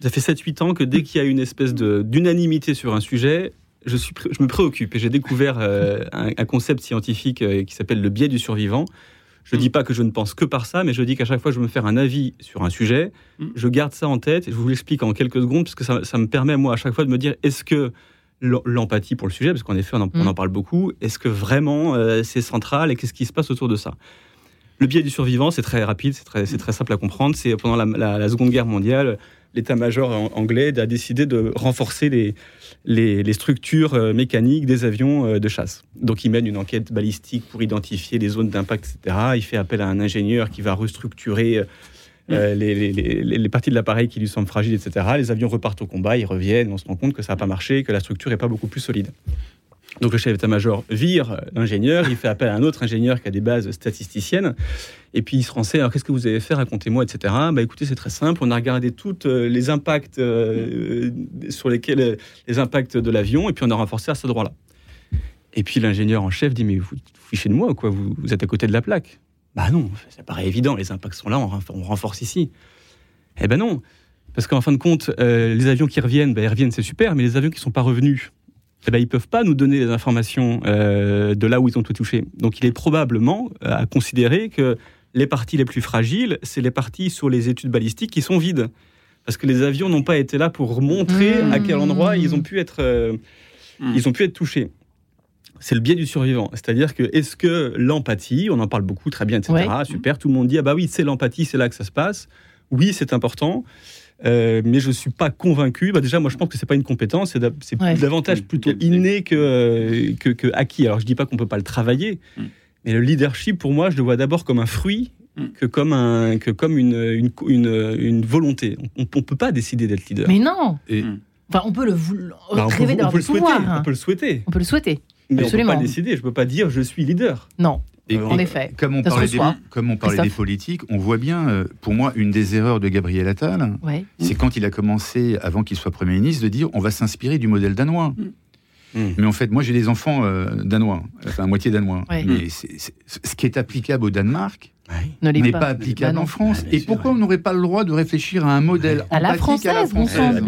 S5: Ça fait 7-8 ans que dès qu'il y a une espèce d'unanimité sur un sujet, je, suis, je me préoccupe et j'ai découvert euh, un, concept scientifique euh, qui s'appelle le biais du survivant. Je ne dis pas que je ne pense que par ça, mais je dis qu'à chaque fois que je veux me faire un avis sur un sujet, mm. je garde ça en tête et je vous l'explique en quelques secondes, parce que ça, ça, me permet, moi, à chaque fois de me dire est-ce que l'empathie pour le sujet, parce qu'en effet, on en, on en, mm. parle beaucoup, est-ce que vraiment euh, c'est central et qu'est-ce qui se passe autour de ça? Le biais du survivant, c'est très rapide, c'est très, très, simple à comprendre. C'est pendant la, la Seconde Guerre mondiale, l'état-major anglais a décidé de renforcer les, les, structures euh, mécaniques des avions euh, de chasse. Donc il mène une enquête balistique pour identifier les zones d'impact, etc. Il fait appel à un ingénieur qui va restructurer euh, mm. les, les, parties de l'appareil qui lui semblent fragiles, etc. Les avions repartent au combat, ils reviennent, on se rend compte que ça n'a pas marché, que la structure n'est pas beaucoup plus solide. Donc le chef d'état-major vire l'ingénieur, il fait appel à un autre ingénieur qui a des bases statisticiennes, et puis il se renseigne, alors qu'est-ce que vous avez fait, racontez-moi, etc. Bah écoutez, c'est très simple, on a regardé tous euh, les impacts euh, sur lesquels, euh, les impacts de l'avion, et puis on a renforcé à ce droit-là. Et puis l'ingénieur en chef dit, mais vous, fichez de moi, quoi, vous, êtes à côté de la plaque. Bah non, ça paraît évident, les impacts sont là, on, renforce ici. Eh ben non, parce qu'en fin de compte, les avions qui reviennent, bah, ils reviennent, c'est super, mais les avions qui ne sont pas revenus, eh ben, ils ne peuvent pas nous donner les informations euh, de là où ils ont tout touché. Donc il est probablement euh, à considérer que les parties les plus fragiles, c'est les parties sur les études balistiques qui sont vides. Parce que les avions n'ont pas été là pour montrer à quel endroit ils ont pu être, euh, mmh. ils ont pu être touchés. C'est le biais du survivant. C'est-à-dire que est-ce que l'empathie, on en parle beaucoup, très bien, etc. Super, tout le monde dit ah bah oui, c'est l'empathie, c'est là que ça se passe. Oui, c'est important. Euh, mais je ne suis pas convaincu. Bah déjà, moi, je pense que c'est pas une compétence, c'est davantage plutôt inné que, que, acquis. Alors, je dis pas qu'on peut pas le travailler, mm. Mais le leadership, pour moi, je le vois d'abord comme un fruit mm. que comme, un, que comme une, une, une, volonté. On ne peut pas décider d'être leader.
S2: Mais non Et, mm. Enfin, on peut le,
S5: bah, rêver d'avoir
S2: pouvoir.
S5: On peut le souhaiter.
S2: On peut le souhaiter.
S5: Mais on ne peut pas décider, je ne peux pas dire je suis leader.
S2: Non. en effet.
S3: Comme on parlait, des, comme on parlait des politiques, on voit bien, euh, pour moi, une des erreurs de Gabriel Attal, c'est quand il a commencé, avant qu'il soit Premier ministre, de dire on va s'inspirer du modèle danois. Mm. Mm. Mais en fait, moi j'ai des enfants euh, danois, enfin moitié danois. Mais ce qui est applicable au Danemark, n'est pas, applicable bah en France. et pourquoi on n'aurait pas le droit de réfléchir à un modèle
S2: à la française, à la française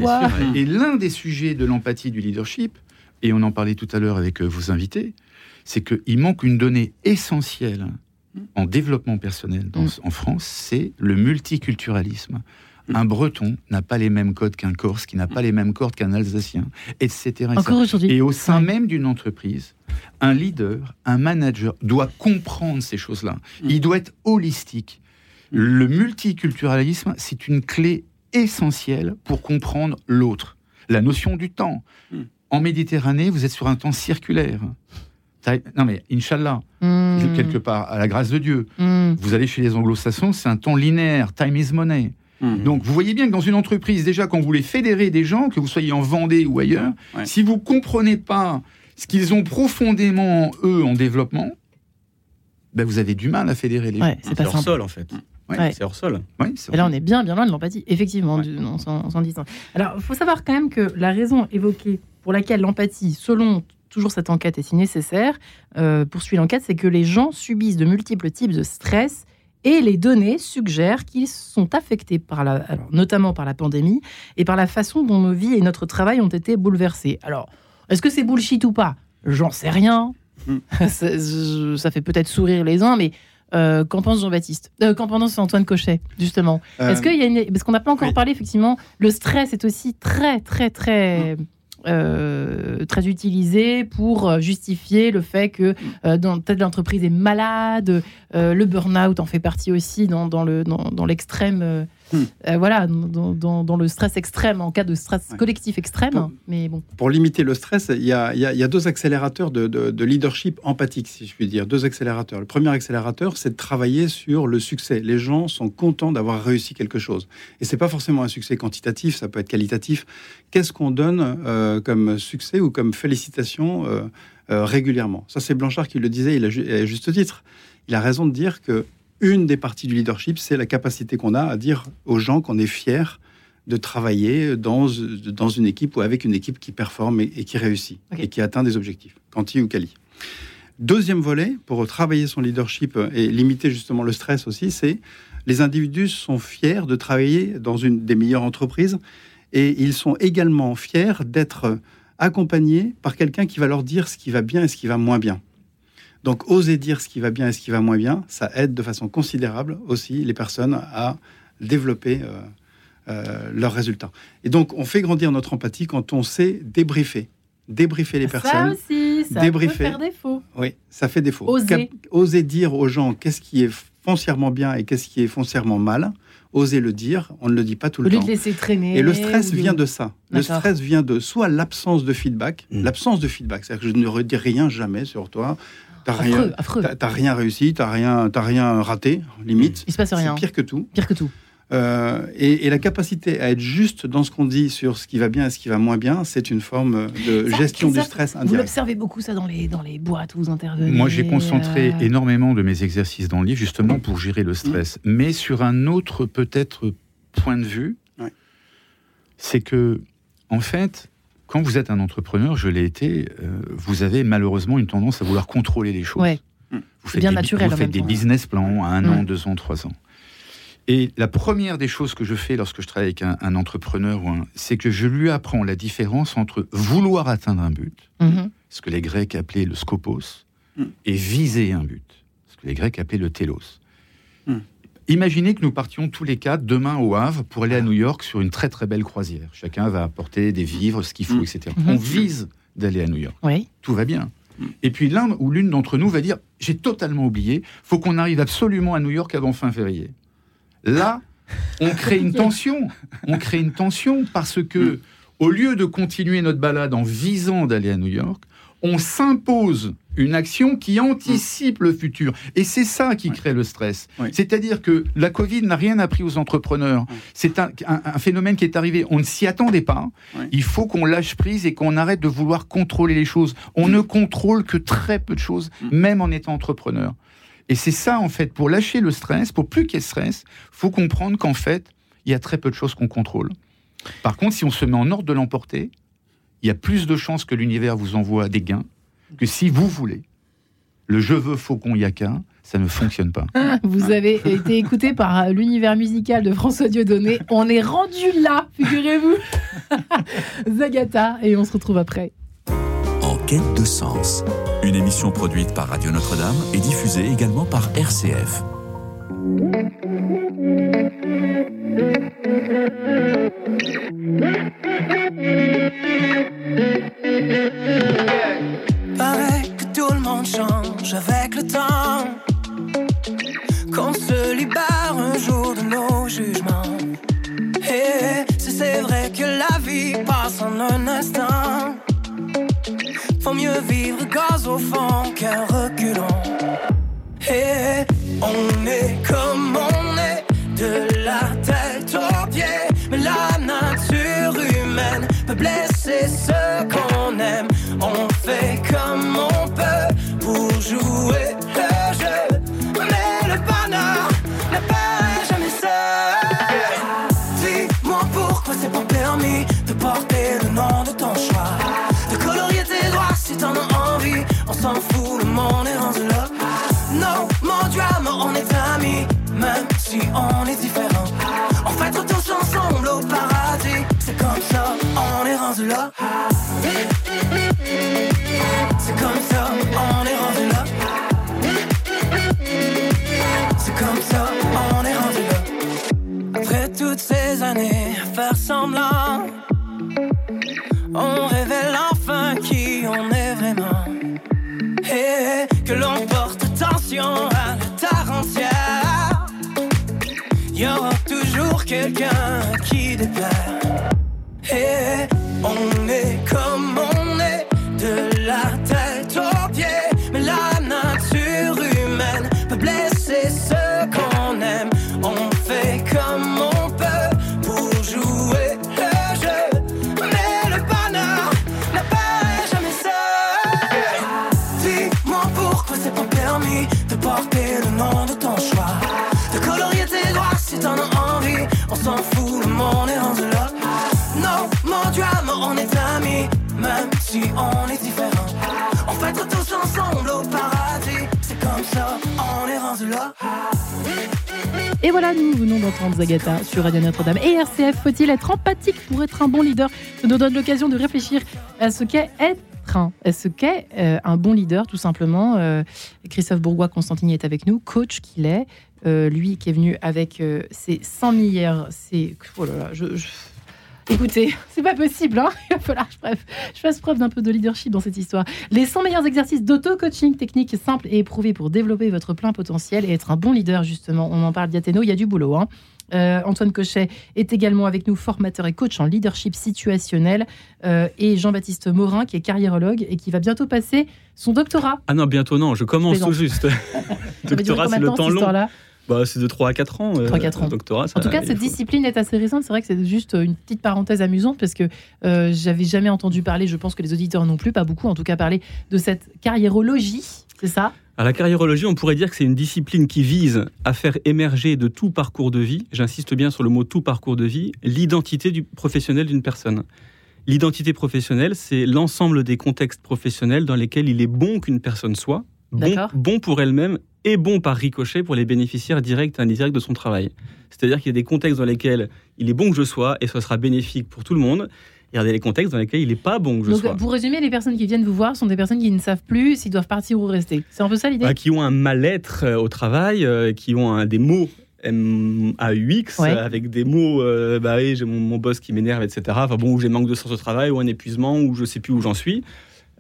S3: Et l'un des sujets de l'empathie du leadership, et on en parlait tout à l'heure avec euh, vos invités, c'est qu'il manque une donnée essentielle en développement personnel mm. en France, c'est le multiculturalisme. Mm. Un Breton n'a pas les mêmes codes qu'un Corse, qui n'a pas les mêmes codes qu'un Alsacien, etc.
S2: Encore aujourd'hui.
S3: Et au sein même d'une entreprise, un leader, un manager doit comprendre ces choses-là. Mm. Il doit être holistique. Le multiculturalisme, c'est une clé essentielle pour comprendre l'autre. La notion du temps en Méditerranée, vous êtes sur un temps circulaire. Non mais, Inch'Allah, quelque part, à la grâce de Dieu. Vous allez chez les anglo-saxons, c'est un temps linéaire, time is money. Hmm. Donc vous voyez bien que dans une entreprise, déjà quand vous voulez fédérer des gens, que vous soyez en Vendée ou ailleurs, si vous comprenez pas ce qu'ils ont profondément, eux, en développement, ben vous avez du mal à fédérer les gens.
S5: c'est hors sol en fait. C'est hors sol.
S2: Et là, on est bien, bien loin de l'empathie, effectivement, on s'en dit. Alors, il faut savoir quand même que la raison évoquée pour laquelle l'empathie, selon toujours cette enquête est si nécessaire, euh, poursuit l'enquête, c'est que les gens subissent de multiples types de stress et les données suggèrent qu'ils sont affectés par la, notamment par la pandémie et par la façon dont nos vies et notre travail ont été bouleversés. Alors, est-ce que c'est bullshit ou pas? J'en sais rien. Hmm. ça, fait peut-être sourire les uns, mais euh, qu'en pense Jean-Baptiste? Euh, Qu'en pense Antoine Cochet, justement? Est-ce qu'il y a une... Parce qu'on n'a pas encore parlé, effectivement, le stress est aussi très, très, très... Hmm. Euh, très utilisé pour euh, justifier le fait que euh, dans, telle entreprise est malade, le burn-out en fait partie aussi dans, l'extrême Hmm. Euh, voilà, dans, le stress extrême, en cas de stress collectif extrême. Pour, mais bon.
S4: Pour limiter le stress, il y a, deux accélérateurs de, leadership empathique, si je puis dire. Deux accélérateurs. Le premier accélérateur, c'est de travailler sur le succès. Les gens sont contents d'avoir réussi quelque chose. Et c'est pas forcément un succès quantitatif, ça peut être qualitatif. Qu'est-ce qu'on donne euh, comme succès ou comme félicitations euh, régulièrement? Ça, c'est Blanchard qui le disait, il a, à juste titre. Il a raison de dire que une des parties du leadership, c'est la capacité qu'on a à dire aux gens qu'on est fier de travailler dans, dans une équipe ou avec une équipe qui performe et, qui réussit et qui atteint des objectifs, quanti ou quali. Deuxième volet, pour travailler son leadership et limiter justement le stress aussi, c'est les individus sont fiers de travailler dans une des meilleures entreprises et ils sont également fiers d'être accompagnés par quelqu'un qui va leur dire ce qui va bien et ce qui va moins bien. Donc, oser dire ce qui va bien et ce qui va moins bien, ça aide de façon considérable aussi les personnes à développer euh, euh, leurs résultats. Et donc, on fait grandir notre empathie quand on sait débriefer. Débriefer les personnes.
S2: Ça aussi, ça débriefer. peut faire défaut.
S4: Oui, ça fait défaut. Oser. oser dire aux gens qu'est-ce qui est foncièrement bien et qu'est-ce qui est foncièrement mal. Oser le dire, on ne le dit pas tout le temps.
S2: De laisser traîner.
S4: Et le stress vient de ça. Le stress vient de soit l'absence de feedback, mmh. l'absence de feedback, c'est-à-dire que je ne redis rien jamais sur toi, T'as rien, rien réussi, t'as rien, as rien raté, limite.
S2: Il se passe rien.
S4: C'est pire que tout.
S2: Pire que tout.
S4: Euh, et, la capacité à être juste dans ce qu'on dit sur ce qui va bien et ce qui va moins bien, c'est une forme de gestion du stress indirect.
S2: Vous l'observez beaucoup ça dans les, dans les boîtes où vous intervenez
S3: Moi, j'ai concentré euh. énormément de mes exercices dans le livre justement pour gérer le stress. Mm. Mais sur un autre peut-être point de vue, c'est que, en fait, quand vous êtes un entrepreneur, je l'ai été, euh, vous avez malheureusement une tendance à vouloir contrôler les choses.
S2: Vous faites bien des, naturel.
S3: Vous faites des business plans à un an, deux ans, trois ans. Et la première des choses que je fais lorsque je travaille avec un, entrepreneur, c'est que je lui apprends la différence entre vouloir atteindre un but, mm-hmm. ce que les Grecs appelaient le scopos, mm. et viser un but, ce que les Grecs appelaient le télos. Imaginez que nous partions tous les quatre demain au Havre pour aller à New York sur une très très belle croisière. Chacun va apporter des vivres, ce qu'il faut, mm. etc. Mm-hmm. On vise d'aller à New York.
S2: Oui.
S3: Tout va bien. Mm. Et puis l'un ou l'une d'entre nous va dire j'ai totalement oublié, faut qu'on arrive absolument à New York avant fin février. Là, on crée une tension. On crée une tension parce que mm. au lieu de continuer notre balade en visant d'aller à New York, on s'impose une action qui anticipe le futur. Et c'est ça qui crée le stress. C'est-à-dire que la Covid n'a rien appris aux entrepreneurs. C'est un, phénomène qui est arrivé. On ne s'y attendait pas. Il faut qu'on lâche prise et qu'on arrête de vouloir contrôler les choses. On ne contrôle que très peu de choses, mm. même en étant entrepreneur. Et c'est ça, en fait, pour lâcher le stress, pour plus qu'il y ait stress, faut comprendre qu'en fait, il y a très peu de choses qu'on contrôle. Par contre, si on se met en ordre de l'emporter, il y a plus de chances que l'univers vous envoie des gains que si vous voulez. Le je veux faucon qu'un, ça ne fonctionne pas.
S2: Vous avez été écouté par l'univers musical de François Dieudonné. On est rendu là, figurez-vous. Zagata, et on se retrouve après.
S1: En quête de sens, une émission produite par Radio Notre-Dame et diffusée également par RCF.
S6: change avec le temps. Qu'on se libère un jour de nos jugements. Et si c'est vrai que la vie passe en un instant, faut mieux vivre gaz au fond qu'un reculon. Et on est comme on est, de la tête aux pieds. Mais la nature humaine peut blesser on est différents. On fait tous ensemble au paradis. C'est comme ça, on est rendu là. C'est comme ça, on est rendu là. C'est comme ça, on est rendu là. Après toutes ces années faire semblant, on révèle enfin qui on est vraiment. Et que l'on porte attention quelqu'un qui déplaire. Et on est comme on
S2: nous venons d'entendre Zagata sur Radio Notre-Dame. Et RCF, faut-il être empathique pour être un bon leader? Ça nous donne l'occasion de réfléchir à ce qu'est être ce qu'est euh, un bon leader, tout simplement. Euh, Christophe Bourgois-Constantini est avec nous, coach qu'il est. Euh, lui qui est venu avec ses 100 milliards, c'est... Oh là là, je... Écoutez, c'est pas possible, hein il va falloir que je, fasse preuve d'un peu de leadership dans cette histoire. Les 100 meilleurs exercices d'auto-coaching technique simples et éprouvés pour développer votre plein potentiel et être un bon leader, justement. On en parle d'Athéno, il y a du boulot. Hein. Euh, Antoine Cochet est également avec nous, formateur et coach en leadership situationnel. Euh, et Jean-Baptiste Morin, qui est carriérologue et qui va bientôt passer son doctorat.
S5: Ah non, bientôt non, je commence tout juste. doctorat, c'est le temps long. Bah, c'est de 3 à 4 ans. 3
S2: 4 euh, ans. Doctorat, en tout cas, cette discipline est assez récente. C'est vrai que c'est juste une petite parenthèse amusante parce que j'avais jamais entendu parler, je pense que les auditeurs non plus, pas beaucoup en tout cas, parler de cette carriérologie, c'est ça?
S5: À la carriérologie, on pourrait dire que c'est une discipline qui vise à faire émerger de tout parcours de vie, j'insiste bien sur le mot tout parcours de vie, l'identité du professionnel d'une personne. L'identité professionnelle, c'est l'ensemble des contextes professionnels dans lesquels il est bon qu'une personne soit, bon, bon pour elle-même et bon par ricochet pour les bénéficiaires directs et indirects de son travail. C'est-à-dire qu'il y a des contextes dans lesquels il est bon que je sois et ce sera bénéfique pour tout le monde, il y a des contextes dans lesquels il n'est pas bon que je
S2: Donc, Pour résumer, les personnes qui viennent vous voir sont des personnes qui ne savent plus s'ils doivent partir ou rester. C'est un peu ça l'idée bah,
S5: Qui ont un mal-être euh, au travail, euh, qui ont un, des mots MAUX, avec des mots, euh, bah oui, j'ai mon, boss qui m'énerve, etc. Enfin bon, où j'ai manque de sens au travail, ou un épuisement, ou je ne sais plus où j'en suis.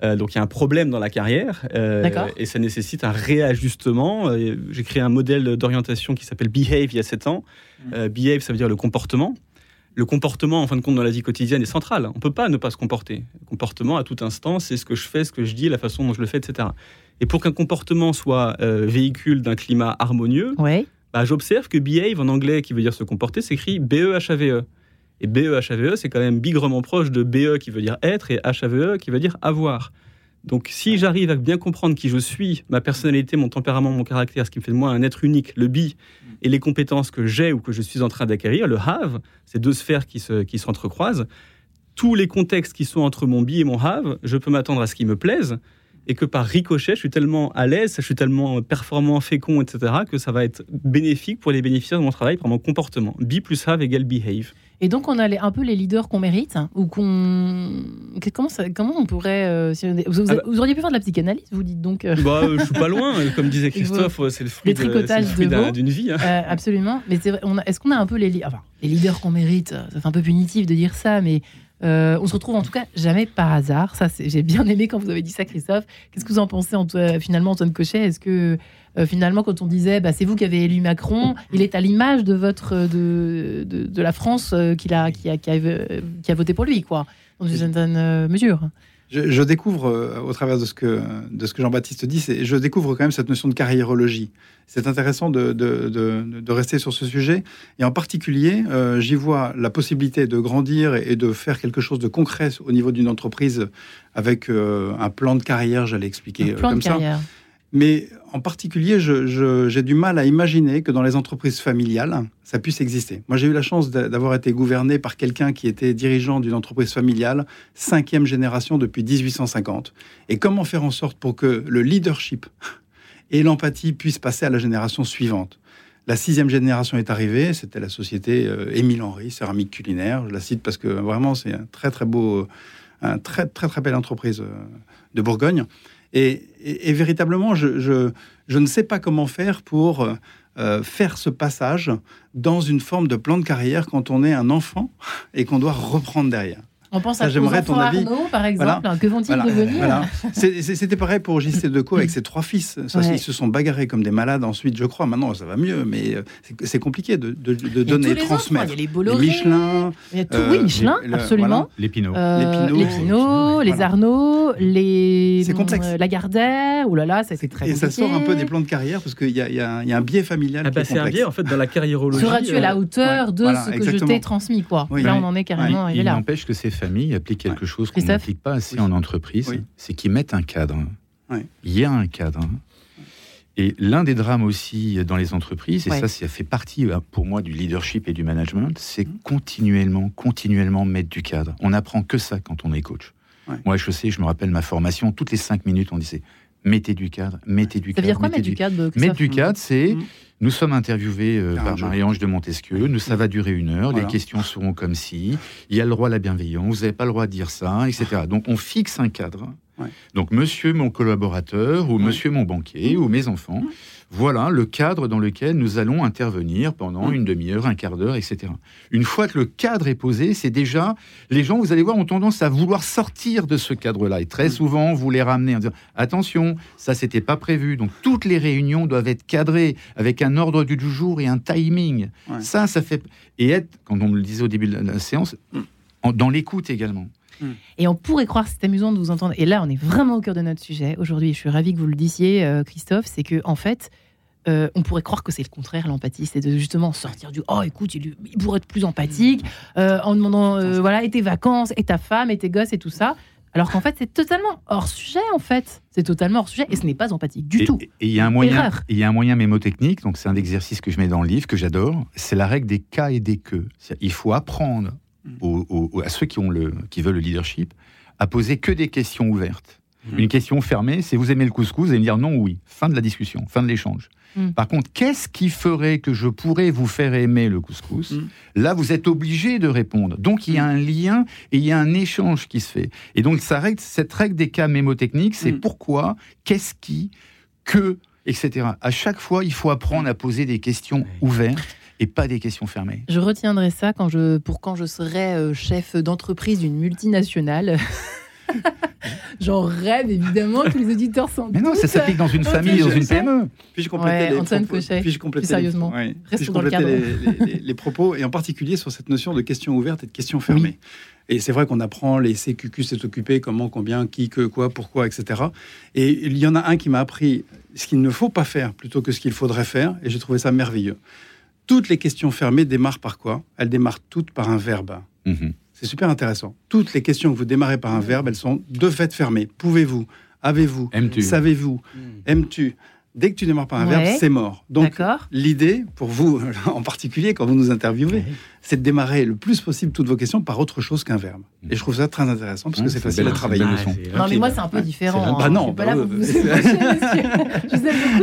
S5: Donc il y a un problème dans la carrière et ça nécessite un réajustement. j'ai créé un modèle d'orientation qui s'appelle Behave il y a 7 ans. Mmh. Behave, ça veut dire le comportement. le comportement, en fin de compte, dans la vie quotidienne est central. On ne peut pas ne pas se comporter. Le comportement, à tout instant, c'est ce que je fais, ce que je dis, la façon dont je le fais, etc. Et pour qu'un comportement soit euh, véhicule d'un climat harmonieux, bah, j'observe que behave en anglais, qui veut dire se comporter, s'écrit B-E-H-A-V-E. Et B-E-H-A-V-E, c'est quand même bigrement proche de B-E qui veut dire être et H-A-V-E qui veut dire avoir. Donc si j'arrive à bien comprendre qui je suis, ma personnalité, mon tempérament, mon caractère, ce qui me fait de moi un être unique, le bi, et les compétences que j'ai ou que je suis en train d'acquérir, le have, ces deux sphères qui s'entrecroisent, qui tous les contextes qui sont entre mon bi et mon have, je peux m'attendre à ce qui me plaise, et que par ricochet, je suis tellement à l'aise, je suis tellement performant, fécond, etc., que ça va être bénéfique pour les bénéficiaires de mon travail, pour mon comportement. Be plus have égale behave.
S2: Et donc, on a un peu les leaders qu'on mérite ou qu'on. Comment, comment on pourrait. Euh, ah bah vous, auriez pu faire de la psychanalyse, vous dites donc
S5: euh. bah, Je suis pas loin. Comme disait Christophe, c'est le fruit, d'une vie. Hein.
S2: Euh, absolument. Mais est-ce qu'on a un peu les, enfin, les leaders qu'on mérite Ça fait un peu punitif de dire ça, mais on se retrouve en tout cas jamais par hasard. Ça, j'ai bien aimé quand vous avez dit ça, Christophe. Qu'est-ce que vous en pensez, finalement, Antoine Cochet? Est-ce que euh, finalement, quand on disait bah, c'est vous qui avez élu Macron, il est à l'image de votre de, de, la France euh, qui, a, qui, a, qui, a, voté pour lui, quoi, dans une certaine euh, mesure.
S4: Je, découvre, au travers de ce que, de ce que Jean-Baptiste dit, je découvre quand même cette notion de carriérologie. C'est intéressant de, de, de, rester sur ce sujet. Et en particulier, j'y vois la possibilité de grandir et de faire quelque chose de concret au niveau d'une entreprise avec un plan de carrière, j'allais expliquer
S2: un plan
S4: comme
S2: de carrière.
S4: Mais en particulier, j'ai du mal à imaginer que dans les entreprises familiales, ça puisse exister. Moi, j'ai eu la chance d'avoir été gouverné par quelqu'un qui était dirigeant d'une entreprise familiale, cinquième génération depuis 1850. Et comment faire en sorte pour que le leadership et l'empathie puissent passer à la génération suivante? La sixième génération est arrivée, c'était la société euh, Émile Henry, céramique culinaire. Je la cite parce que vraiment c'est un très très beau, très très très belle entreprise euh, de Bourgogne. Et, véritablement, je, ne sais pas comment faire pour euh, faire ce passage dans une forme de plan de carrière quand on est un enfant et qu'on doit reprendre derrière.
S2: On pense à j'aimerais ton avis. Arnaud, par exemple. Que vont-ils devenir
S4: C'était pareil pour JC Decaux avec ses trois fils. Ils se sont bagarrés comme des malades ensuite, je crois. Maintenant, ça va mieux, mais euh, c'est compliqué de, de, donner et transmettre.
S2: Il y a les Bolloré,
S4: Michelin.
S2: Il y a tout, oui, Michelin, absolument.
S3: Les Pinot.
S2: Euh, les Pinot, les Arnaud, les euh, Lagardère. Ouh là là, ça c'est très
S4: Et ça sort un peu des plans de carrière parce qu'il y, y, a un biais familial. Ah bah,
S5: c'est un biais en fait dans la carriérologie.
S2: Seras-tu à la hauteur de ce que je t'ai transmis quoi? Là, on en est carrément.
S3: Il n'empêche que c'est famille applique quelque chose qu'on n'applique pas assez en entreprise, c'est qu'ils mettent un cadre. Il y a un cadre. Et l'un des drames aussi dans les entreprises, et ça, ça fait partie euh, pour moi du leadership et du management, c'est mmh. continuellement, continuellement mettre du cadre. On n'apprend que ça quand on est coach. Moi, je sais, je me rappelle ma formation, toutes les cinq minutes, on disait mettez du cadre, mettez du cadre.
S2: Ça veut dire quoi mettre du cadre
S3: Mettre du cadre, c'est mmh. Nous sommes interviewés euh, par Marie-Ange de Montesquieu. Nous, ça va durer une heure. Les questions seront comme si. Il y a le droit à la bienveillance. Vous n'avez pas le droit de dire ça, etc. Donc, on fixe un cadre. Donc, monsieur mon collaborateur, ou monsieur mon banquier, ou mes enfants, voilà le cadre dans lequel nous allons intervenir pendant une demi-heure, un quart d'heure, etc. Une fois que le cadre est posé, c'est déjà les gens, vous allez voir, ont tendance à vouloir sortir de ce cadre-là. Et très souvent, vous les ramenez en disant attention, ça c'était pas prévu. Donc toutes les réunions doivent être cadrées avec un ordre du jour et un timing. Ça, ça fait et être, quand on me le disait au début de la séance, dans l'écoute également.
S2: Et on pourrait croire, c'est amusant de vous entendre. Et là, on est vraiment au cœur de notre sujet aujourd'hui. Je suis ravie que vous le disiez, euh, Christophe. C'est que en fait, euh, on pourrait croire que c'est le contraire, l'empathie, c'est de justement sortir du oh écoute, il, pourrait être plus empathique euh, en demandant voilà et tes vacances et ta femme et tes gosses et tout ça. Alors qu'en fait, c'est totalement hors sujet, en fait. C'est totalement hors sujet et ce n'est pas empathique du tout.
S3: Et il y a un moyen, il y a un moyen mémotechnique, donc c'est un exercice que je mets dans le livre, que j'adore. C'est la règle des cas et des que. Il faut apprendre Mm. à ceux qui, ont le, qui veulent le leadership, à poser que des questions ouvertes. Mm. Une question fermée, c'est vous aimez le couscous, vous allez me dire non ou oui. Fin de la discussion, fin de l'échange. Mm. Par contre, qu'est-ce qui ferait que je pourrais vous faire aimer le couscous Là, vous êtes obligé de répondre. Donc, il y a un lien et il y a un échange qui se fait. Et donc, ça règle, cette règle des cas mémotechniques, c'est pourquoi, qu'est-ce qui, que, etc. À chaque fois, il faut apprendre à poser des questions ouvertes et pas des questions fermées.
S2: Je retiendrai ça quand je, pour quand je serai euh, chef d'entreprise d'une multinationale. J'en rêve évidemment que les auditeurs sont.
S3: Mais non, ça s'applique dans une famille, dans une PME.
S4: Puis-je compléter
S2: les propos
S4: Puis je compléter sérieusement. Les, les, propos et en particulier sur cette notion de questions ouvertes et de questions fermées. Et c'est vrai qu'on apprend les CQQ, c'est occupé, comment, combien, qui, que, quoi, pourquoi, etc. Et il y en a un qui m'a appris ce qu'il ne faut pas faire plutôt que ce qu'il faudrait faire, et j'ai trouvé ça merveilleux. Toutes les questions fermées démarrent par quoi? Elles démarrent toutes par un verbe. Mhm. C'est super intéressant. Toutes les questions que vous démarrez par un verbe, elles sont de fait fermées. Pouvez-vous? Avez-vous? Savez-vous? Hmm. Aimes-tu? Dès que tu démarres par un verbe, c'est mort. Donc, l'idée, pour vous en particulier, quand vous nous interviewez, c'est de démarrer le plus possible toutes vos questions par autre chose qu'un verbe. Et je trouve ça très intéressant parce que c'est facile à travailler.
S2: non, mais moi, c'est un peu différent.
S4: Bah non,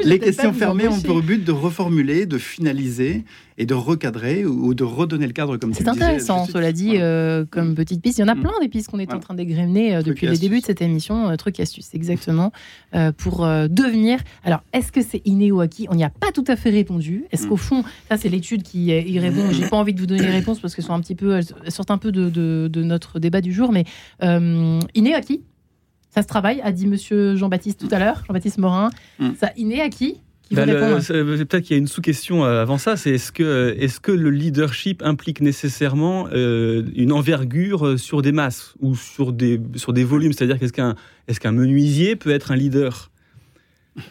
S4: Les questions fermées ont pour but de reformuler, de finaliser et de recadrer ou de redonner le cadre comme
S2: C'est intéressant, cela dit, euh, comme petite piste. Il y en a mm. plein des pistes qu'on est en train d'égrener euh, depuis le début de cette émission. Euh, truc astuce, exactement, pour devenir. Alors, est-ce que c'est inné ou acquis? On n'y a pas tout à fait répondu. Est-ce qu'au fond, ça c'est l'étude qui y répond. J'ai pas envie de vous donner réponses parce qu'elles sont un petit peu, elles sortent un peu de, notre débat du jour, mais inné ou acquis ça se travaille, a dit Monsieur Jean-Baptiste tout à l'heure, Jean-Baptiste Morin. Mm. Ça inné acquis
S5: bah, peut-être qu'il y a une sous-question euh, avant ça, c'est est-ce que, est -ce que le leadership implique nécessairement euh, une envergure sur des masses ou sur des, sur des volumes? C'est-à-dire qu'est-ce qu'un est qu'un menuisier peut être un leader?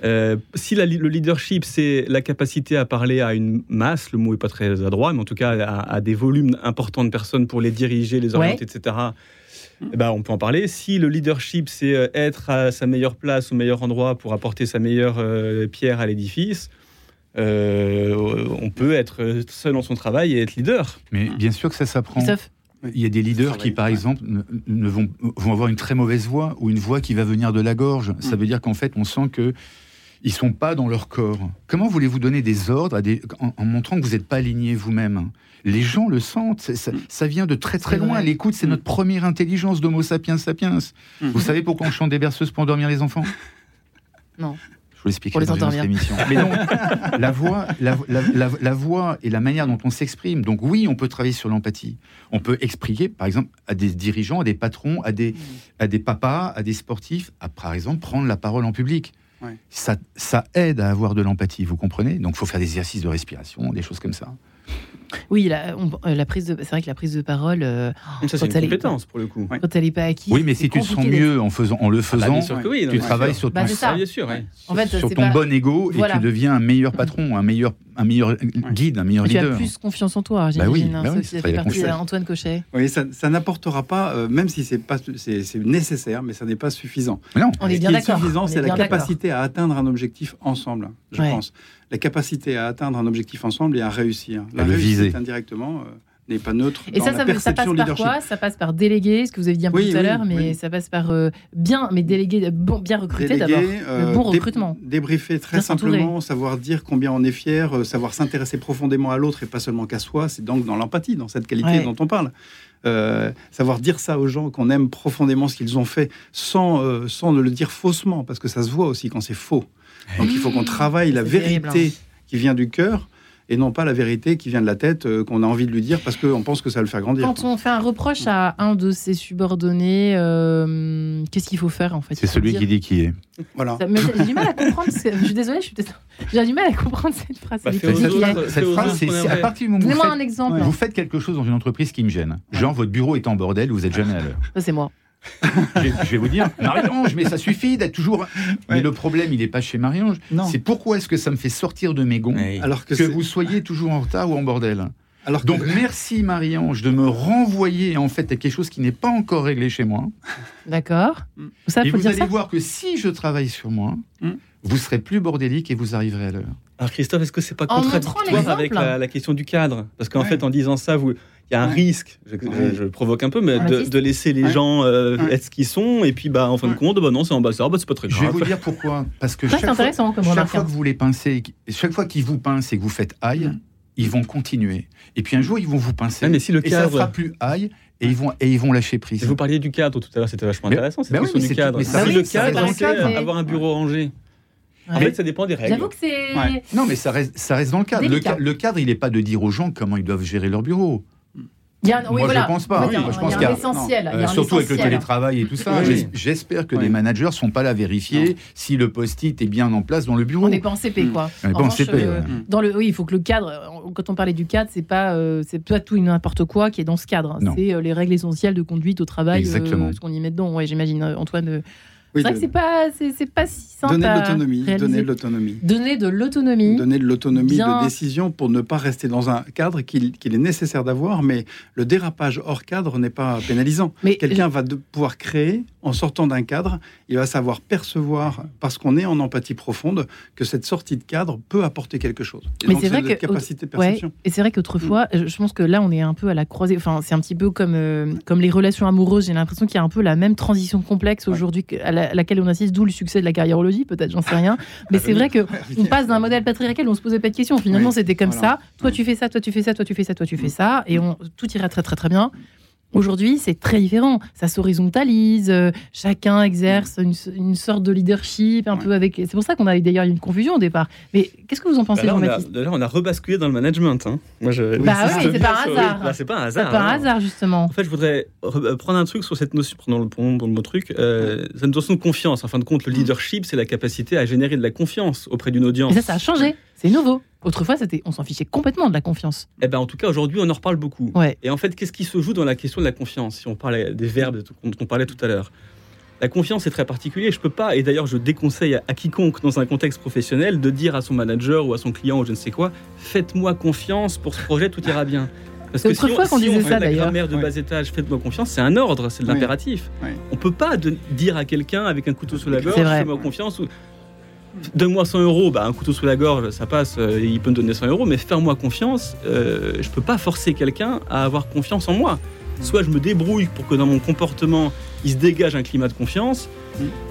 S5: Euh, si le leadership, c'est la capacité à parler à une masse, le mot est pas très adroit, mais en tout cas à, des volumes importants de personnes pour les diriger, les orienter, etc., eh ben, on peut en parler. Si le leadership, c'est euh, être à sa meilleure place, au meilleur endroit pour apporter sa meilleure euh, pierre à l'édifice, euh, on peut être seul dans son travail et être leader.
S3: Mais bien sûr que ça s'apprend. Il y a des leaders qui, par exemple, ne, vont, vont, avoir une très mauvaise voix ou une voix qui va venir de la gorge. Ça mm. veut dire qu'en fait, on sent que ils sont pas dans leur corps. Comment voulez-vous donner des ordres en, montrant que vous n'êtes pas aligné vous-même? Les gens le sentent, ça, vient de très très loin. L'écoute, c'est notre première intelligence d'Homo sapiens sapiens. Mm. Vous savez pourquoi on chante des berceuses pour endormir les enfants?
S2: Non.
S3: Je vous l'expliquerai dans une autre émission. Mais donc, la voix, la, voix et la manière dont on s'exprime. Donc oui, on peut travailler sur l'empathie. On peut expliquer, par exemple, à des dirigeants, à des patrons, à des, à des papas, à des sportifs, à par exemple prendre la parole en public. Ça, ça aide à avoir de l'empathie, vous comprenez? Donc, il faut faire des exercices de respiration, des choses comme ça.
S2: Oui, la, euh, la prise de, c'est vrai que la prise de parole, euh,
S5: ça c'est une compétence pour le coup.
S2: Quand elle n'est pas acquise.
S3: Oui, mais si tu te sens mieux en faisant, en le ah bah, faisant, tu travailles sur ton,
S2: bah,
S5: bien sûr,
S3: en fait, sur ton bon ego et tu deviens un meilleur patron, un meilleur, un meilleur guide, un meilleur leader.
S2: Tu as plus confiance en toi, bah j'imagine. Bah oui, ça, fait partie d'Antoine Cochet.
S4: Oui, ça, ça n'apportera pas, euh, même si c'est pas, c'est nécessaire, mais ça n'est pas suffisant.
S3: non.
S2: On est bien d'accord.
S4: Suffisant, c'est la capacité à atteindre un objectif ensemble, je pense la capacité à atteindre un objectif ensemble et à réussir.
S3: La réussite
S4: indirectement euh, n'est pas neutre.
S2: Et ça, ça, passe par quoi? Ça passe par déléguer, ce que vous avez dit un peu tout à l'heure, mais ça passe par euh, bien, mais déléguer, bon, bien recruter d'abord. le bon euh, recrutement.
S4: débriefer très simplement, savoir dire combien on est fier, savoir s'intéresser profondément à l'autre et pas seulement qu'à soi. C'est donc dans l'empathie, dans cette qualité dont on parle. savoir dire ça aux gens, qu'on aime profondément ce qu'ils ont fait, sans, sans le dire faussement, parce que ça se voit aussi quand c'est faux. Donc il faut qu'on travaille la vérité qui vient du cœur et non pas la vérité qui vient de la tête euh, qu'on a envie de lui dire parce qu'on pense que ça va le faire grandir.
S2: Quand on fait un reproche à un de ses subordonnés, euh, qu'est-ce qu'il faut faire en fait?
S3: C'est celui qui dit qui est.
S4: Voilà.
S2: J'ai du mal à comprendre. Je suis désolée, j'ai du mal à comprendre cette phrase.
S3: Bah, cette phrase, c'est à partir du moment où vous faites, un exemple. vous faites quelque chose dans une entreprise qui me gêne. Genre votre bureau est en bordel, vous êtes jamais à l'heure.
S2: c'est moi
S3: je, vais vous dire, Marie-Ange, mais ça suffit d'être toujours. Mais le problème, il n'est pas chez Marie-Ange. C'est pourquoi est-ce que ça me fait sortir de mes gonds alors que, vous soyez toujours en retard ou en bordel. Alors Donc merci Marie-Ange de me renvoyer en fait à quelque chose qui n'est pas encore réglé chez moi.
S2: D'accord.
S3: Et vous allez voir que si je travaille sur moi, hmm. vous serez plus bordélique et vous arriverez à l'heure.
S5: Alors Christophe, est-ce que c'est pas contradictoire avec la, question du cadre? Parce qu'en fait, en disant ça, vous, il y a un risque, je, provoque un peu, mais de, laisser les gens euh, être ce qu'ils sont, et puis bah, en fin de compte, bah, non, c'est ambassadeur, bah, c'est pas très grave.
S3: Je vais vous dire pourquoi. Parce que chaque, fois, chaque fois, que vous les pincez, chaque fois qu'ils vous pincent et que vous faites aïe, ils vont continuer. Et puis un jour, ils vont vous pincer.
S5: mais si le cadre...
S3: Et ça fera plus aïe. Et ils, vont, et ils vont lâcher prise.
S5: vous parliez du cadre tout à l'heure, c'était vachement intéressant, c'est oui, du cadre. si le cadre, c'est avoir un bureau rangé. En fait, ça dépend des règles.
S2: J'avoue que c'est.
S3: Non, mais ça reste, ça reste dans le cadre. Le, le, cadre, il n'est pas de dire aux gens comment ils doivent gérer leur bureau. Moi, je pense pas.
S2: je pense qu'il y a, essentiel.
S3: surtout avec le télétravail et tout ça. J'espère que les managers ne sont pas là à vérifier si le post-it est bien en place dans le bureau.
S2: On n'est pas en CP, quoi.
S3: On n'est pas en CP. Euh,
S2: dans le, oui, il faut que le cadre. Quand on parlait du cadre, c'est pas, euh, c'est pas tout et n'importe quoi qui est dans ce cadre. C'est euh, les règles essentielles de conduite au travail. Exactement. ce qu'on y met dedans. Ouais, j'imagine Antoine c'est vrai que c'est pas, pas si simple.
S4: Donner de l'autonomie. Donner de l'autonomie.
S2: Donner de l'autonomie.
S4: Donner de l'autonomie de décision pour ne pas rester dans un cadre qu'il, est nécessaire d'avoir, mais le dérapage hors cadre n'est pas pénalisant. Mais Quelqu'un va de pouvoir créer en sortant d'un cadre, il va savoir percevoir, parce qu'on est en empathie profonde, que cette sortie de cadre peut apporter quelque chose.
S2: mais c'est vrai que capacité de perception. et c'est vrai qu'autrefois, mm. je pense que là, on est un peu à la croisée. Enfin, c'est un petit peu comme euh, comme les relations amoureuses. J'ai l'impression qu'il y a un peu la même transition complexe aujourd'hui à la laquelle on assiste, d'où le succès de la carriérologie, peut-être, j'en sais rien. Mais c'est vrai que on passe d'un modèle patriarcal où on se posait pas de questions. Finalement, c'était comme ça. Toi, tu fais ça, toi, tu fais ça, toi, tu fais ça, toi, tu fais ça, et on, tout irait très, très, très bien. Aujourd'hui, c'est très différent. Ça s'horizontalise, euh, chacun exerce une, sorte de leadership un peu avec. C'est pour ça qu'on a d'ailleurs une confusion au départ. Mais qu'est-ce que vous en pensez,
S5: bah Jean-Baptiste? Là, on a rebasculé dans le management. Hein.
S2: Moi, je... Bah oui, c'est pas un hasard.
S5: Bah, c'est pas un hasard.
S2: C'est pas un hein. hasard, justement.
S5: En fait, je voudrais euh, prendre un truc sur cette notion, prenons le, le mot truc, euh, cette notion de confiance. En fin de compte, le leadership, c'est la capacité à générer de la confiance auprès d'une audience.
S2: Et ça, ça a changé. C'est nouveau. Autrefois, c'était, on s'en fichait complètement de la confiance.
S5: Eh ben, en tout cas, aujourd'hui, on en reparle beaucoup. Et en fait, qu'est-ce qui se joue dans la question de la confiance Si on parlait des verbes dont on parlait tout à l'heure? La confiance est très particulier. Je peux pas, et d'ailleurs, je déconseille à, quiconque dans un contexte professionnel de dire à son manager ou à son client ou je ne sais quoi, faites-moi confiance pour ce projet, tout ira bien.
S2: Parce que si on, qu'on disait ça,
S5: la grammaire de bas étage, faites-moi confiance, c'est un ordre, c'est de l'impératif. On peut pas dire à quelqu'un avec un couteau sous la gorge, faites-moi confiance. Ou donne-moi 100 euros, bah, un couteau sous la gorge, ça passe, euh, il peut me donner 100 euros, mais faire-moi confiance, euh, je peux pas forcer quelqu'un à avoir confiance en moi. Soit je me débrouille pour que dans mon comportement, il se dégage un climat de confiance,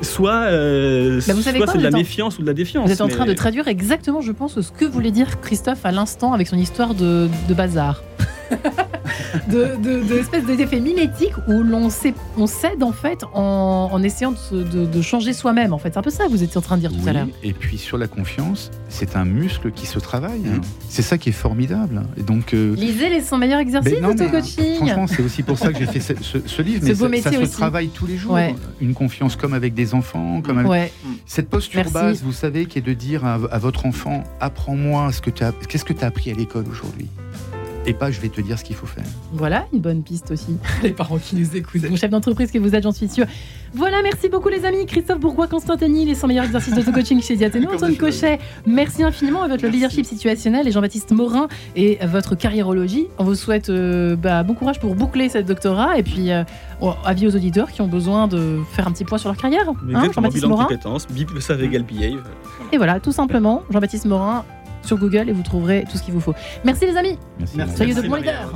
S5: soit, euh, bah, c'est de la méfiance ou de la défiance.
S2: Vous êtes en train de traduire exactement, je pense, ce que voulait dire Christophe à l'instant avec son histoire de, de bazar. De, de, d'effet mimétique où l'on on cède en fait en, essayant de, changer soi-même. En fait, c'est un peu ça que vous étiez en train de dire tout à l'heure.
S3: Et puis sur la confiance, c'est un muscle qui se travaille. Hein. C'est ça qui est formidable. Et donc, euh,
S2: lisez les 100 meilleurs exercices de de coaching.
S3: Franchement, c'est aussi pour ça que j'ai fait ce, livre. mais ça, se travaille tous les jours. Une confiance comme avec des enfants, comme avec... cette posture basse, vous savez, qui est de dire à, à votre enfant apprends-moi ce que tu as, qu'est-ce que tu as appris à l'école aujourd'hui? Et pas je vais te dire ce qu'il faut faire.
S2: Voilà, une bonne piste aussi. les parents qui nous écoutent, mon chef d'entreprise que vous êtes, j'en suis sûr. Voilà, merci beaucoup les amis. Christophe Bourgois, Constantini, les 100 meilleurs exercices de coaching chez Diaténo. Antoine Cochet, merci infiniment à votre leadership situationnel et Jean-Baptiste Morin et votre carriérologie. On vous souhaite euh, bah, bon courage pour boucler cette doctorat et puis euh, avis aux auditeurs qui ont besoin de faire un petit point sur leur carrière.
S5: Hein, Jean-Baptiste Morin.
S2: Et voilà, tout simplement, Jean-Baptiste Morin, sur Google et vous trouverez tout ce qu'il vous faut. Merci les amis.
S3: Merci.
S2: Soyez de bons leaders.